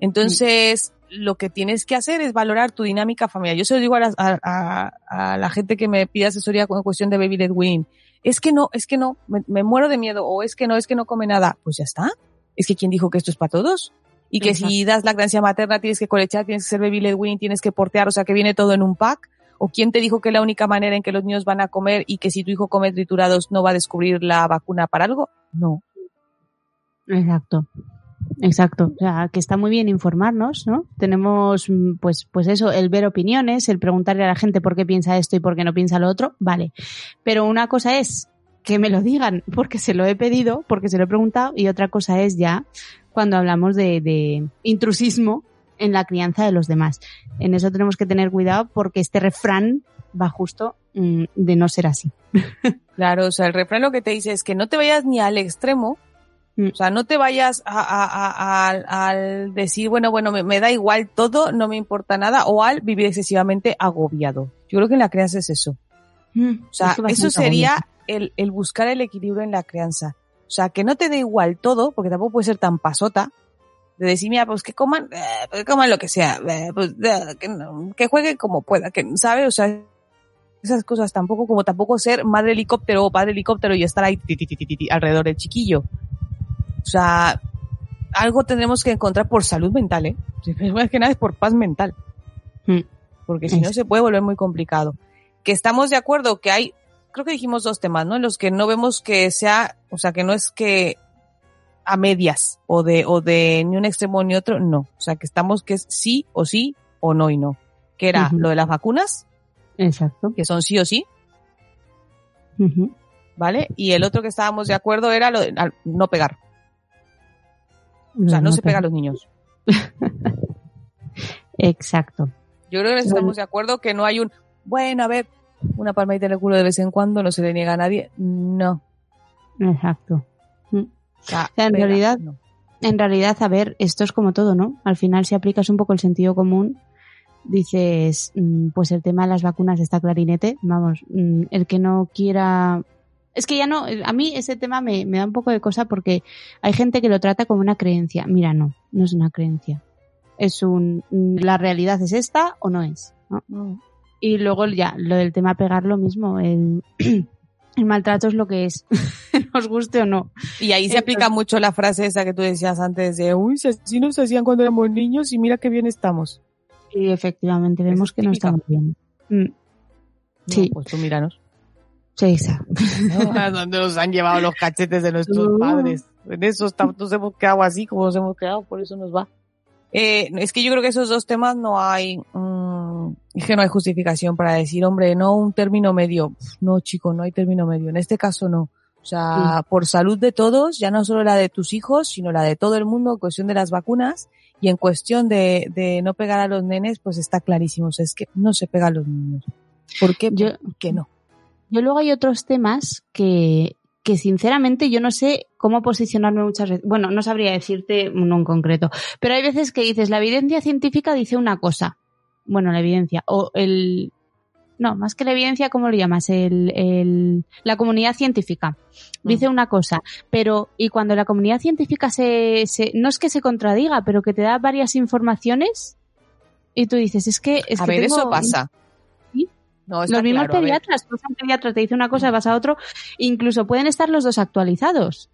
Entonces, lo que tienes que hacer es valorar tu dinámica familiar. Yo se lo digo a la, a, a- a la gente que me pide asesoría con cuestión de baby led weaning. Es que no, es que no, me, me muero de miedo, o es que no, es que no come nada. Pues ya está. Es que quien dijo que esto es para todos. Y que si das lactancia materna tienes que colechar, tienes que ser baby led weaning, tienes que portear, o sea que viene todo en un pack. ¿O quién te dijo que la única manera en que los niños van a comer y que si tu hijo come triturados no va a descubrir la vacuna para algo? No. Exacto. Exacto. O sea, que está muy bien informarnos, ¿no? Tenemos, mm, pues, pues eso, el ver opiniones, el preguntarle a la gente por qué piensa esto y por qué no piensa lo otro, vale. Pero una cosa es que me lo digan porque se lo he pedido, porque se lo he preguntado, y otra cosa es ya cuando hablamos de, de intrusismo en la crianza de los demás. En eso tenemos que tener cuidado porque este refrán va justo mm, de no ser así. (laughs) Claro, o sea, el refrán lo que te dice es que no te vayas ni al extremo, Mm. o sea, no te vayas a, a- a- al- decir, bueno, bueno, me, me da igual todo, no me importa nada, o al vivir excesivamente agobiado. Yo creo que en la crianza es eso. Mm, O sea, es que eso sería el, el buscar el equilibrio en la crianza. O sea, que no te dé igual todo, porque tampoco puede ser tan pasota, de decir, mira, pues que coman, eh, pues que coman lo que sea, eh, pues, eh, que, no- que jueguen como pueda, que, ¿sabes? O sea, esas cosas tampoco, como tampoco ser madre helicóptero o padre helicóptero y estar ahí ti, ti, ti, alrededor del chiquillo. O sea, algo tendremos que encontrar por salud mental, ¿eh? (laughs) Si Más que nada es por paz mental. Mm. Porque si no se puede volver muy complicado. Que estamos de acuerdo que hay, creo que dijimos dos temas, ¿no? En los que no vemos que sea, o sea, que no es que a medias o de, o de ni un extremo ni otro, no. O sea, que estamos que es sí o sí o no y no. Que era lo de las vacunas, Exacto. que son sí o sí. ¿vale? Y el otro que estábamos de acuerdo era lo de al- no pegar. O sea, no se pega a los niños. (laughs) Exacto. Yo creo que estamos de acuerdo que no hay un, bueno, a ver, una palmadita en el culo de vez en cuando no se le niega a nadie. No. Exacto. O sea, sea, en realidad- no. En realidad, a ver, esto es como todo, ¿no? Al final, si aplicas un poco el sentido común, dices, mm, pues el tema de las vacunas está clarinete. Vamos, mm, el que no quiera. Es que ya no, a mí ese tema me, me da un poco de cosa porque hay gente que lo trata como una creencia. Mira, no, no es una creencia. Es un, mm, la realidad es esta o no es. ¿no? Y luego ya, lo del tema pegar lo mismo. El, (clears throat) el maltrato es lo que es, (laughs) nos guste o no. Y ahí se Entonces- aplica mucho la frase esa que tú decías antes de, uy, si nos hacían cuando éramos niños y mira qué bien estamos. Y efectivamente, vemos es que no típica. estamos bien. Mm, No, Sí. Pues tú míranos. sí, esa. ¿A dónde nos han llevado los cachetes de nuestros padres? En eso estamos, nos hemos quedado así como nos hemos quedado, por eso nos va. Eh, es que yo creo que esos dos temas no hay, mm, es que no hay justificación para decir, hombre, no un término medio. No, chico, no hay término medio. En este caso no. O sea, por salud de todos, ya no solo la de tus hijos, sino la de todo el mundo, en cuestión de las vacunas y en cuestión de, de no pegar a los nenes, pues está clarísimo. O sea, es que no se pega a los niños. ¿Por qué? Yo- no. Yo luego hay otros temas que, que sinceramente yo no sé cómo posicionarme muchas veces. Bueno, no sabría decirte uno en concreto, pero hay veces que dices, la evidencia científica dice una cosa. Bueno, la evidencia, o el... No, más que la evidencia, ¿cómo lo llamas? El, el, la comunidad científica dice una cosa, pero y cuando la comunidad científica se, se, no es que se contradiga, pero que te da varias informaciones y tú dices, es que es a que ver, tengo- eso pasa. No, los mismos claro, pediatras, pues un pediatra te dice una cosa, vas a otro, incluso pueden estar los dos actualizados.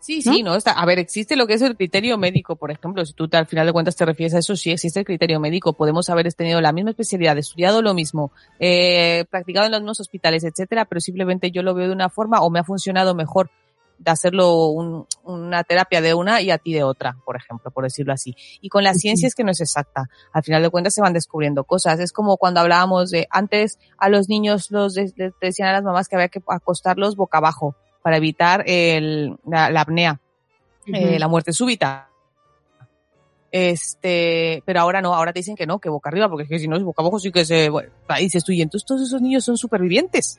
Sí, sí, no, está. A ver, existe lo que es el criterio médico, por ejemplo, si tú te- al final de cuentas te refieres a eso, sí existe el criterio médico. Podemos haber tenido la misma especialidad, estudiado lo mismo, eh, practicado en los mismos hospitales, etcétera, pero simplemente yo lo veo de una forma o me ha funcionado mejor de hacerlo un- una terapia de una y a ti de otra, por ejemplo, por decirlo así. Y con la ciencia es que no es exacta. Al final de cuentas se van descubriendo cosas. Es como cuando hablábamos de antes a los niños los de- decían a las mamás que había que acostarlos boca abajo para evitar el, la, la apnea, eh, la muerte súbita. Este, pero ahora no, ahora te dicen que no, que boca arriba, porque es que si no es boca abajo sí que se, bueno, ahí dices tú, y entonces todos esos niños son supervivientes.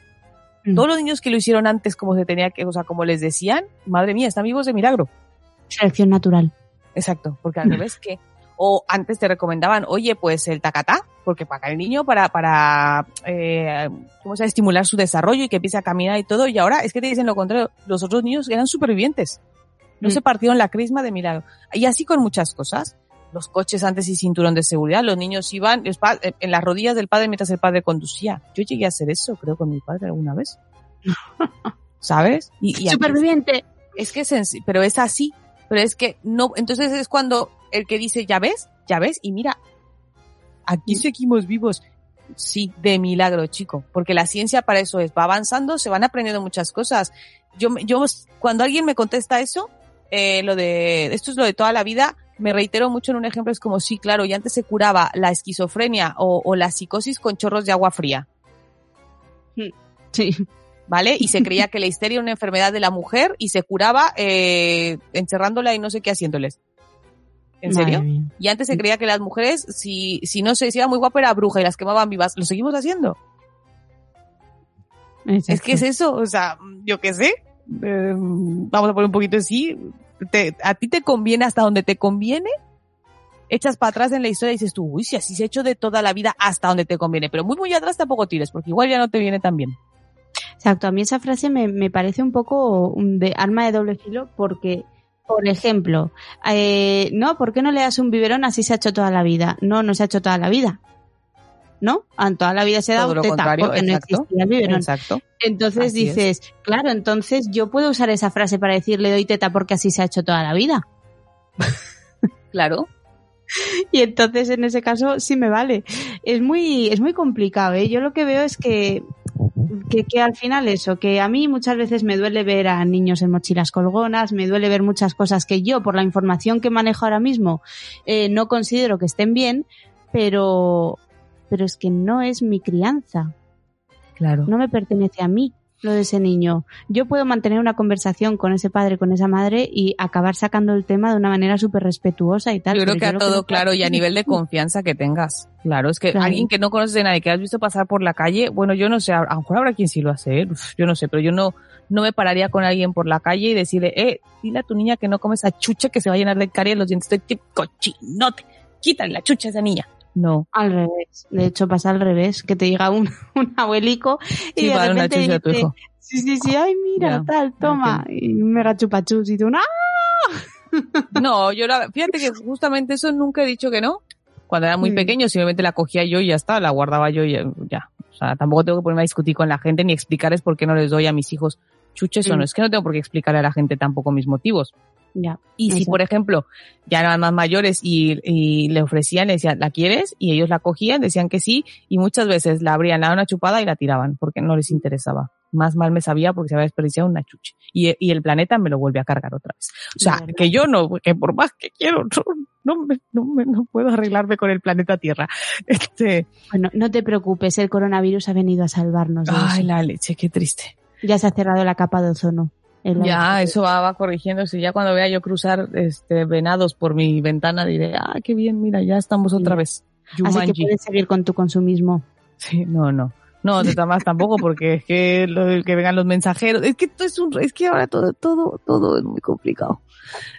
Mm. Todos los niños que lo hicieron antes como se tenía que, o sea, como les decían, madre mía, están vivos de milagro. Selección natural. Exacto, porque al revés que, o antes te recomendaban, oye, pues el tacatá, porque para el niño, para, para, eh, ¿cómo se estimular su desarrollo y que empiece a caminar y todo, y ahora es que te dicen lo contrario, los otros niños eran supervivientes. No Mm. se partieron la crisma de milagro. Y así con muchas cosas. Los coches antes y cinturón de seguridad, los niños iban pa- en las rodillas del padre mientras el padre conducía. Yo llegué a hacer eso, creo, con mi padre alguna vez. (laughs) ¿Sabes? Y, Superviviente. es que es pero es así. Pero es que no, entonces es cuando el que dice, ya ves, ya ves, y mira, aquí seguimos vivos. Sí, de milagro, chico, porque la ciencia para eso es, va avanzando, se van aprendiendo muchas cosas. Yo, yo, cuando alguien me contesta eso, eh, lo de, esto es lo de toda la vida, me reitero mucho en un ejemplo, es como, sí, claro, y antes se curaba la esquizofrenia o, o la psicosis con chorros de agua fría. Sí. ¿vale? Y se creía que la histeria era una enfermedad de la mujer y se curaba eh, encerrándola y no sé qué haciéndoles. ¿En Madre serio? mía. Y antes se creía que las mujeres, si, si no se si era muy guapa, era bruja y las quemaban vivas. ¿Lo seguimos haciendo? Es que es eso, o sea, yo qué sé. Eh, vamos a poner un poquito así. A ti te conviene hasta donde te conviene. Echas para atrás en la historia y dices tú, uy, si así se ha hecho de toda la vida hasta donde te conviene. Pero muy, muy atrás tampoco tires, porque igual ya no te viene tan bien. Exacto, a mí esa frase me, me parece un poco un de arma de doble filo porque, por ejemplo, eh, no, ¿por qué no le das un biberón así se ha hecho toda la vida? No, no se ha hecho toda la vida. ¿No? Ah, Toda la vida se ha dado teta porque no existía el biberón. Exacto. Entonces Así es. dices, claro, entonces yo puedo usar esa frase para decirle doy teta porque así se ha hecho toda la vida. (laughs) Claro. Y entonces en ese caso sí me vale. Es muy, es muy complicado, ¿eh? Yo lo que veo es que, que, que al final eso, que a mí muchas veces me duele ver a niños en mochilas colgonas, me duele ver muchas cosas que yo, por la información que manejo ahora mismo, eh, no considero que estén bien, pero, pero es que no es mi crianza, Claro. no me pertenece a mí lo de ese niño. Yo puedo mantener una conversación con ese padre, con esa madre y acabar sacando el tema de una manera súper respetuosa y tal. Yo creo que a todo no- claro y a nivel de confianza que tengas. Claro, es que Claro. alguien que no conoces de nadie, que has visto pasar por la calle, bueno, yo no sé, a lo mejor habrá quien sí lo hace, ¿eh? Uf, yo no sé, pero yo no, no me pararía con alguien por la calle y decirle, eh, dile a tu niña que no come esa chucha que se va a llenar de caries los dientes, Estoy- cochinote, quítale la chucha a esa niña. No. Al revés. De hecho, pasa al revés, que te llega un, (laughs) un abuelico y Sí, de para dar una repente chucha a tu dice, hijo. sí, sí, sí, ay, mira, Ya, tal, toma. Y un mega chupachus y tú, ¡ah! (laughs) No, yo la, fíjate que justamente eso nunca he dicho que no. Cuando era muy Mm. pequeño, simplemente la cogía yo y ya está, la guardaba yo y ya. ya. O sea, tampoco tengo que ponerme a discutir con la gente ni explicarles por qué no les doy a mis hijos chuches o Mm. no. Es que no tengo por qué explicarle a la gente tampoco mis motivos. Ya. Y si, por ejemplo, ya eran más mayores y, y le ofrecían, le decían, ¿la quieres? Y ellos la cogían, decían que sí, y muchas veces la abrían, la daban una chupada y la tiraban, porque no les interesaba. más mal me sabía porque se había desperdiciado una chuche. Y, y el planeta me lo vuelve a cargar otra vez. O sea, que yo no, que por más que quiero, no, no, me- no, me- no puedo arreglarme con el planeta Tierra. (laughs) Este, Bueno, no te preocupes, el coronavirus ha venido a salvarnos. ay, la leche, qué triste. Ya se ha cerrado la capa de ozono. Ya, eso va, va corrigiéndose. Ya cuando vea yo cruzar este venados por mi ventana diré, ah, qué bien, mira, ya estamos otra vez. Así que puedes seguir con tu consumismo. Sí, no, no. No, de maneras tampoco, porque es que lo que vengan los mensajeros, es que esto es un, es que ahora todo, todo, todo es muy complicado.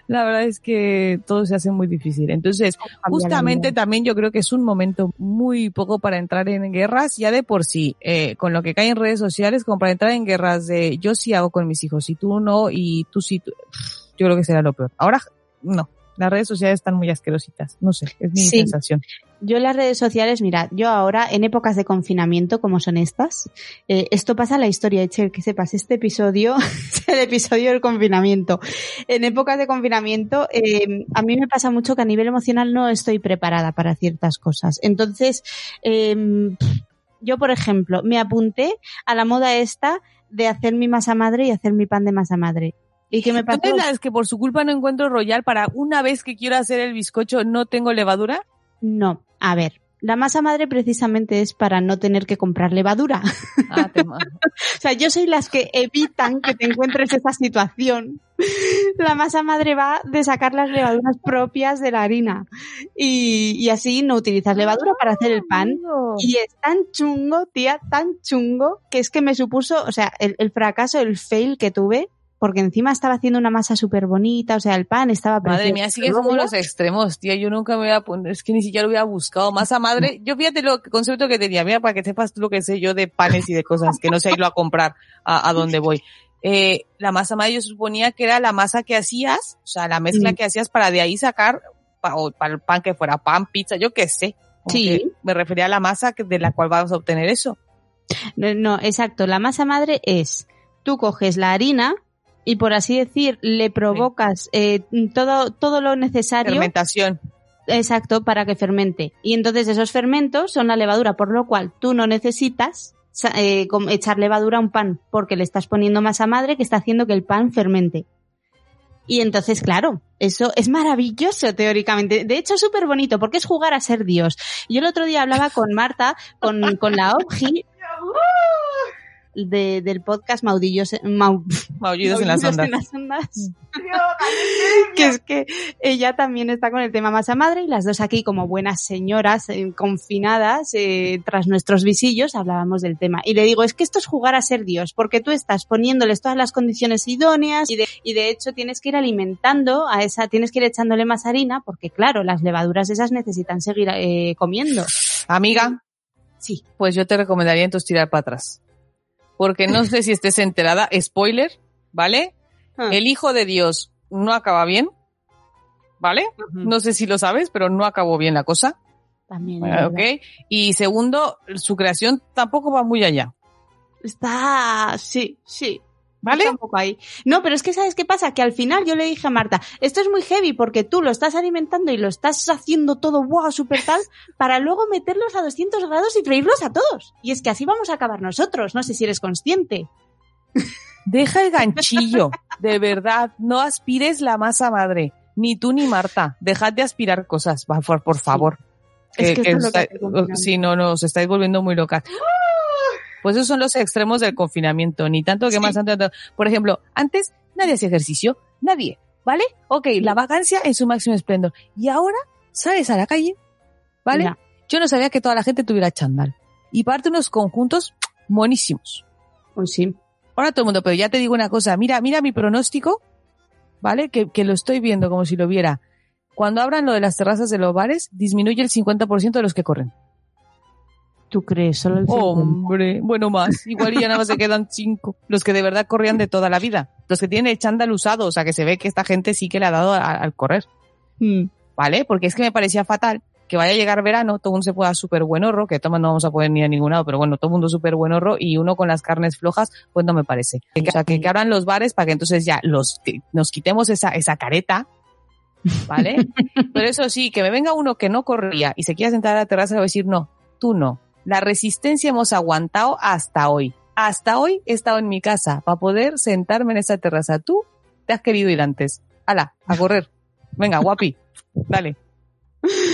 La verdad es que todo se hace muy difícil. Entonces, justamente también yo creo que es un momento muy poco para entrar en guerras, ya de por sí, eh, con lo que cae en redes sociales, como para entrar en guerras de yo sí hago con mis hijos y tú no, y tú sí, tú- yo creo que será lo peor. Ahora, no. Las redes sociales están muy asquerositas. No sé, es mi Sí. sensación. Yo en las redes sociales, mira, yo ahora en épocas de confinamiento, como son estas, eh, esto pasa en la historia, Eche, que sepas, este episodio (laughs) es el episodio del confinamiento. En épocas de confinamiento, eh, a mí me pasa mucho que a nivel emocional no estoy preparada para ciertas cosas. Entonces, eh, yo, por ejemplo, me apunté a la moda esta de hacer mi masa madre y hacer mi pan de masa madre. ¿Y qué me pasó? ¿Tú la es que por su culpa no encuentro Royal para una vez que quiero hacer el bizcocho no tengo levadura? No, a ver, la masa madre precisamente es para no tener que comprar levadura. Ah, te (laughs) O sea, yo soy las que evitan que te encuentres esa situación. La masa madre va de sacar las levaduras propias de la harina y, y así no utilizas levadura para hacer el pan. Y es tan chungo, tía, tan chungo, que es que me supuso, o sea, el, el fracaso, el fail que tuve, porque encima estaba haciendo una masa súper bonita, o sea, el pan estaba Madre precioso. mía, sí que somos los extremos, tía. Yo nunca me voy a poner, es que ni siquiera lo hubiera buscado. Masa madre, yo fíjate lo que concepto que tenía, mira, para que sepas tú lo que sé yo de panes y de cosas, que no sé irlo a comprar a, a donde voy. Eh, la masa madre yo suponía que era la masa que hacías, o sea, la mezcla que hacías para de ahí sacar, pa- o para el pan que fuera pan, pizza, yo qué sé. Como Sí. Me refería a la masa que- de la cual vamos a obtener eso. No, no, exacto. La masa madre es, tú coges la harina y por así decir, le provocas eh, todo, todo lo necesario. Fermentación. Exacto, para que fermente. Y entonces esos fermentos son la levadura, por lo cual tú no necesitas eh, echar levadura a un pan, porque le estás poniendo masa madre que está haciendo que el pan fermente. Y entonces, claro, eso es maravilloso teóricamente. De hecho, es súper bonito porque es jugar a ser Dios. Yo el otro día hablaba con Marta, con, con la OBGI, de, del podcast Maudillos, Mau- Maullidos en las Maullidos ondas. en las ondas. (laughs) que es que ella también está con el tema masa madre y las dos aquí como buenas señoras eh, confinadas eh, tras nuestros visillos hablábamos del tema y le digo es que esto es jugar a ser Dios porque tú estás poniéndoles todas las condiciones idóneas y de, y de hecho tienes que ir alimentando a esa tienes que ir echándole más harina porque claro las levaduras esas necesitan seguir eh, comiendo Amiga, sí pues yo te recomendaría entonces tirar para atrás. Porque no sé si estés enterada, spoiler, ¿vale? Ah. El Hijo de Dios no acaba bien, ¿vale? No sé si lo sabes, pero no acabó bien la cosa, también ¿eh? verdad. ¿ok? Y segundo, su creación tampoco va muy allá, está sí sí ¿vale? Ahí. No, pero es que ¿sabes qué pasa? Que al final yo le dije a Marta, esto es muy heavy porque tú lo estás alimentando y lo estás haciendo todo wow, súper tal, para luego meterlos a 200 grados y freírlos a todos. Y es que así vamos a acabar nosotros, no sé si eres consciente. (laughs) Deja el ganchillo, de verdad, no aspires la masa madre, ni tú ni Marta, dejad de aspirar cosas, por, por favor. Es que esto es lo que está- si no, no, os estáis volviendo muy locas. Pues esos son los extremos del confinamiento, ni tanto que Sí. más tanto. Por ejemplo, antes nadie hacía ejercicio, nadie, ¿vale? Ok, la vacancia en su máximo esplendor. Y ahora sales a la calle, ¿vale? Yo no sabía que toda la gente tuviera chándal. Y parte unos conjuntos monísimos. Pues sí. Ahora todo el mundo, pero ya te digo una cosa, mira, mira mi pronóstico, ¿vale? Que, que lo estoy viendo como si lo viera. Cuando abran lo de las terrazas de los bares, disminuye el 50% de los que corren. ¿Tú crees? Solo el 50. Hombre, bueno más. Igual ya nada más se quedan cinco. Los que de verdad corrían de toda la vida. Los que tienen el chándal usado. O sea, que se ve que esta gente sí que le ha dado a- al correr. Mm. ¿Vale? Porque es que me parecía fatal que vaya a llegar verano, todo el mundo se pueda súper buen horro, que toma no vamos a poder ni a ningún lado, pero bueno, todo el mundo súper buen horro y uno con las carnes flojas, pues no me parece. O sea, que, que abran los bares para que entonces ya los, que nos quitemos esa, esa careta, ¿vale? (laughs) pero eso sí, que me venga uno que no corría y se quiera sentar a la terraza y va a decir, no, tú no. La resistencia hemos aguantado hasta hoy. hasta hoy he estado en mi casa para poder sentarme en esa terraza. Tú te has querido ir antes. Hala, a correr. Venga, guapi. Dale.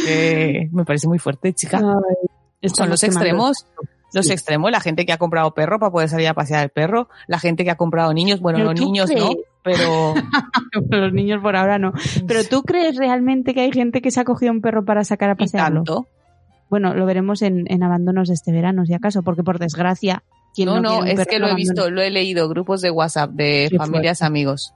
Eh, me parece muy fuerte, chica. Son los extremos. Los Sí. extremos, la gente que ha comprado perro para poder salir a pasear el perro, la gente que ha comprado niños, bueno, los niños no, pero (laughs) Los niños por ahora no. Pero tú crees realmente que hay gente que se ha cogido un perro para sacar a y pasearlo? tanto. Bueno, lo veremos en, en abandonos este verano, si acaso, porque por desgracia, quien No, no, es que lo he visto, lo he leído, grupos de WhatsApp de Qué familias, amigos.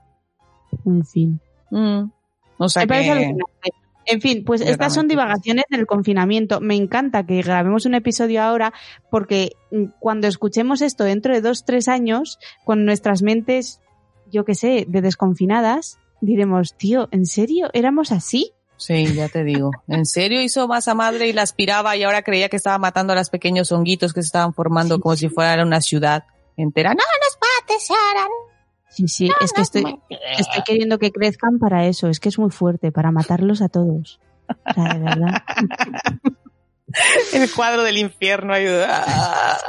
En fin. Mm. O sea Me parece que, alucinante. En fin, pues Realmente. estas son divagaciones del confinamiento. Me encanta que grabemos un episodio ahora porque mm, cuando escuchemos esto dentro de dos, tres años, con nuestras mentes, yo qué sé, de desconfinadas, diremos, tío, ¿en serio? ¿Éramos así? Sí, ya te digo. ¿En serio hizo masa madre y la aspiraba y ahora creía que estaba matando a los pequeños honguitos que se estaban formando Sí, como sí. si fuera una ciudad entera? No, Mates, Sara. Sí, sí, es que estoy, estoy queriendo que crezcan para eso. Es que es muy fuerte, para matarlos a todos. O sea, de verdad. el cuadro del infierno ayuda.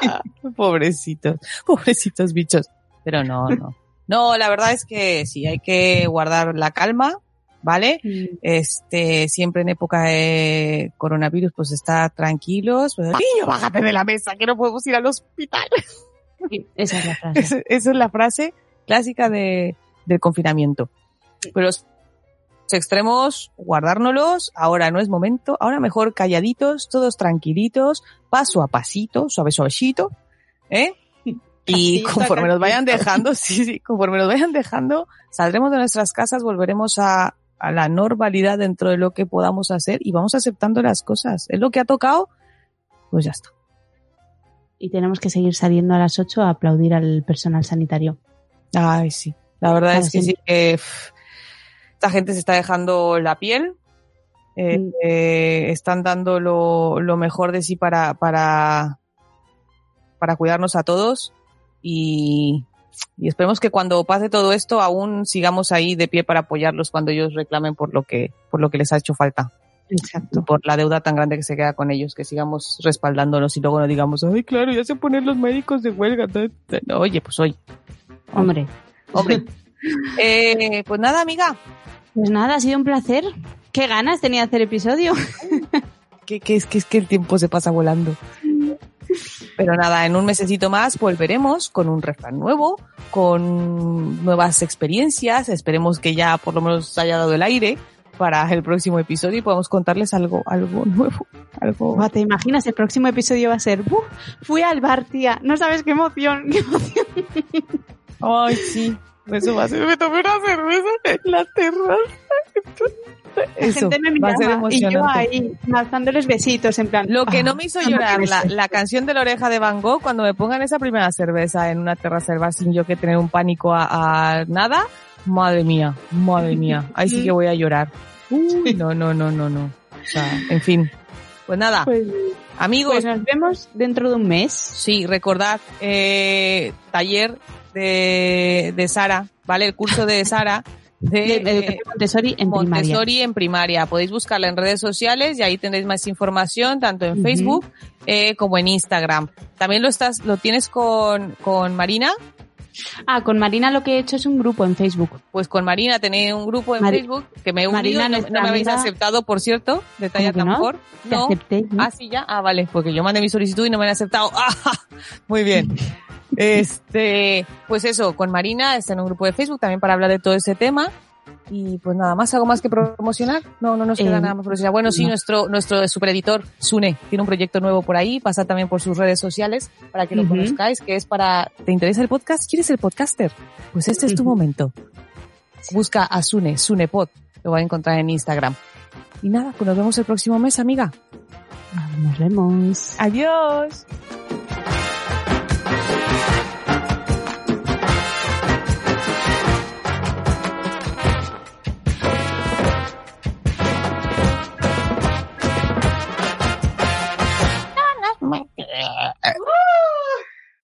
Pobrecitos, pobrecitos bichos. Pero no, no. No, la verdad es que sí, hay que guardar la calma, ¿vale? Este, siempre en época de coronavirus, pues estar tranquilos. Pues, Niño, bájate de la mesa, que no podemos ir al hospital. Sí, esa es la (laughs) frase. Esa esa es la frase clásica de, del confinamiento. Pero los extremos, guardárnoslos, ahora no es momento, ahora mejor calladitos, todos tranquilitos, paso a pasito, suave suavecito, ¿eh? Y conforme nos vayan dejando, (laughs) sí, sí, conforme nos vayan dejando, saldremos de nuestras casas, volveremos a, a la normalidad dentro de lo que podamos hacer y vamos aceptando las cosas. Es lo que ha tocado, pues ya está. Y tenemos que seguir saliendo a las 8 a aplaudir al personal sanitario. Ay, sí. La verdad es que sí que pff, esta gente se está dejando la piel. eh, Mm. eh, están dando lo, lo mejor de sí para, para, para cuidarnos a todos. Y, y esperemos que cuando pase todo esto aún sigamos ahí de pie para apoyarlos cuando ellos reclamen por lo que, por lo que les ha hecho falta. Exacto. Por la deuda tan grande que se queda con ellos, que sigamos respaldándolos y luego no digamos, ay, claro, ya se ponen los médicos de huelga. No, Oye, pues oye, Hombre, hombre. (laughs) eh, pues nada, amiga, pues nada, ha sido un placer. Qué ganas tenía de hacer episodio. que, que es que es que el tiempo se pasa volando. Pero nada, en un mesecito más volveremos con un refrán nuevo, con nuevas experiencias. Esperemos que ya por lo menos haya dado el aire para el próximo episodio y podamos contarles algo, algo nuevo, algo. ¿Te imaginas? El próximo episodio va a ser, "Buf, fui al bar, tía. No sabes qué emoción, qué emoción. Ay, sí. Eso va a ser. Me tomé una cerveza en la terraza. La Eso gente me va a ser miraba y yo ahí lanzándoles besitos en plan. Lo que "Ah, no me hizo llorar, la, ser". la canción de la oreja de Van Gogh, cuando me pongan esa primera cerveza en una terraza del bar sin yo que tener un pánico a, a nada, madre mía, madre mía, ahí sí que voy a llorar. Uy, no, no, no, no, no. O sea, en fin. Pues nada, Pues, amigos, pues nos vemos dentro de un mes. sí, recordad, eh, taller de, de Sara, ¿vale? El curso de Sara. De, eh, Montessori en primaria. Montessori en primaria. Podéis buscarla en redes sociales y ahí tendréis más información, tanto en. Facebook eh, como en Instagram. También lo estás, lo tienes con, con Marina. Ah, con Marina lo que he hecho es un grupo en Facebook. Pues con Marina tenéis un grupo en Facebook que me he unido, no, me habéis amiga- aceptado, por cierto, de talla ¿Cómo que no? Te No. acepté, ¿no? Ah, sí, ya. Ah, vale, porque yo mandé mi solicitud y no me han aceptado. (laughs) ¡Ah! Muy bien. (laughs) Este, pues eso, con Marina está en un grupo de Facebook también para hablar de todo ese tema. Y pues nada más, ¿algo más que promocionar? No, no nos queda Eh, nada más promocionar. Bueno, sí, no. nuestro, nuestro supereditor, Sune, tiene un proyecto nuevo por ahí, pasa también por sus redes sociales para que lo conozcáis, que es para, ¿te interesa el podcast? ¿Quieres ser podcaster? Pues este es tu momento. Busca a Sune, Sunepod, lo va a encontrar en Instagram. Y nada, pues nos vemos el próximo mes, amiga. Nos vemos. Adiós.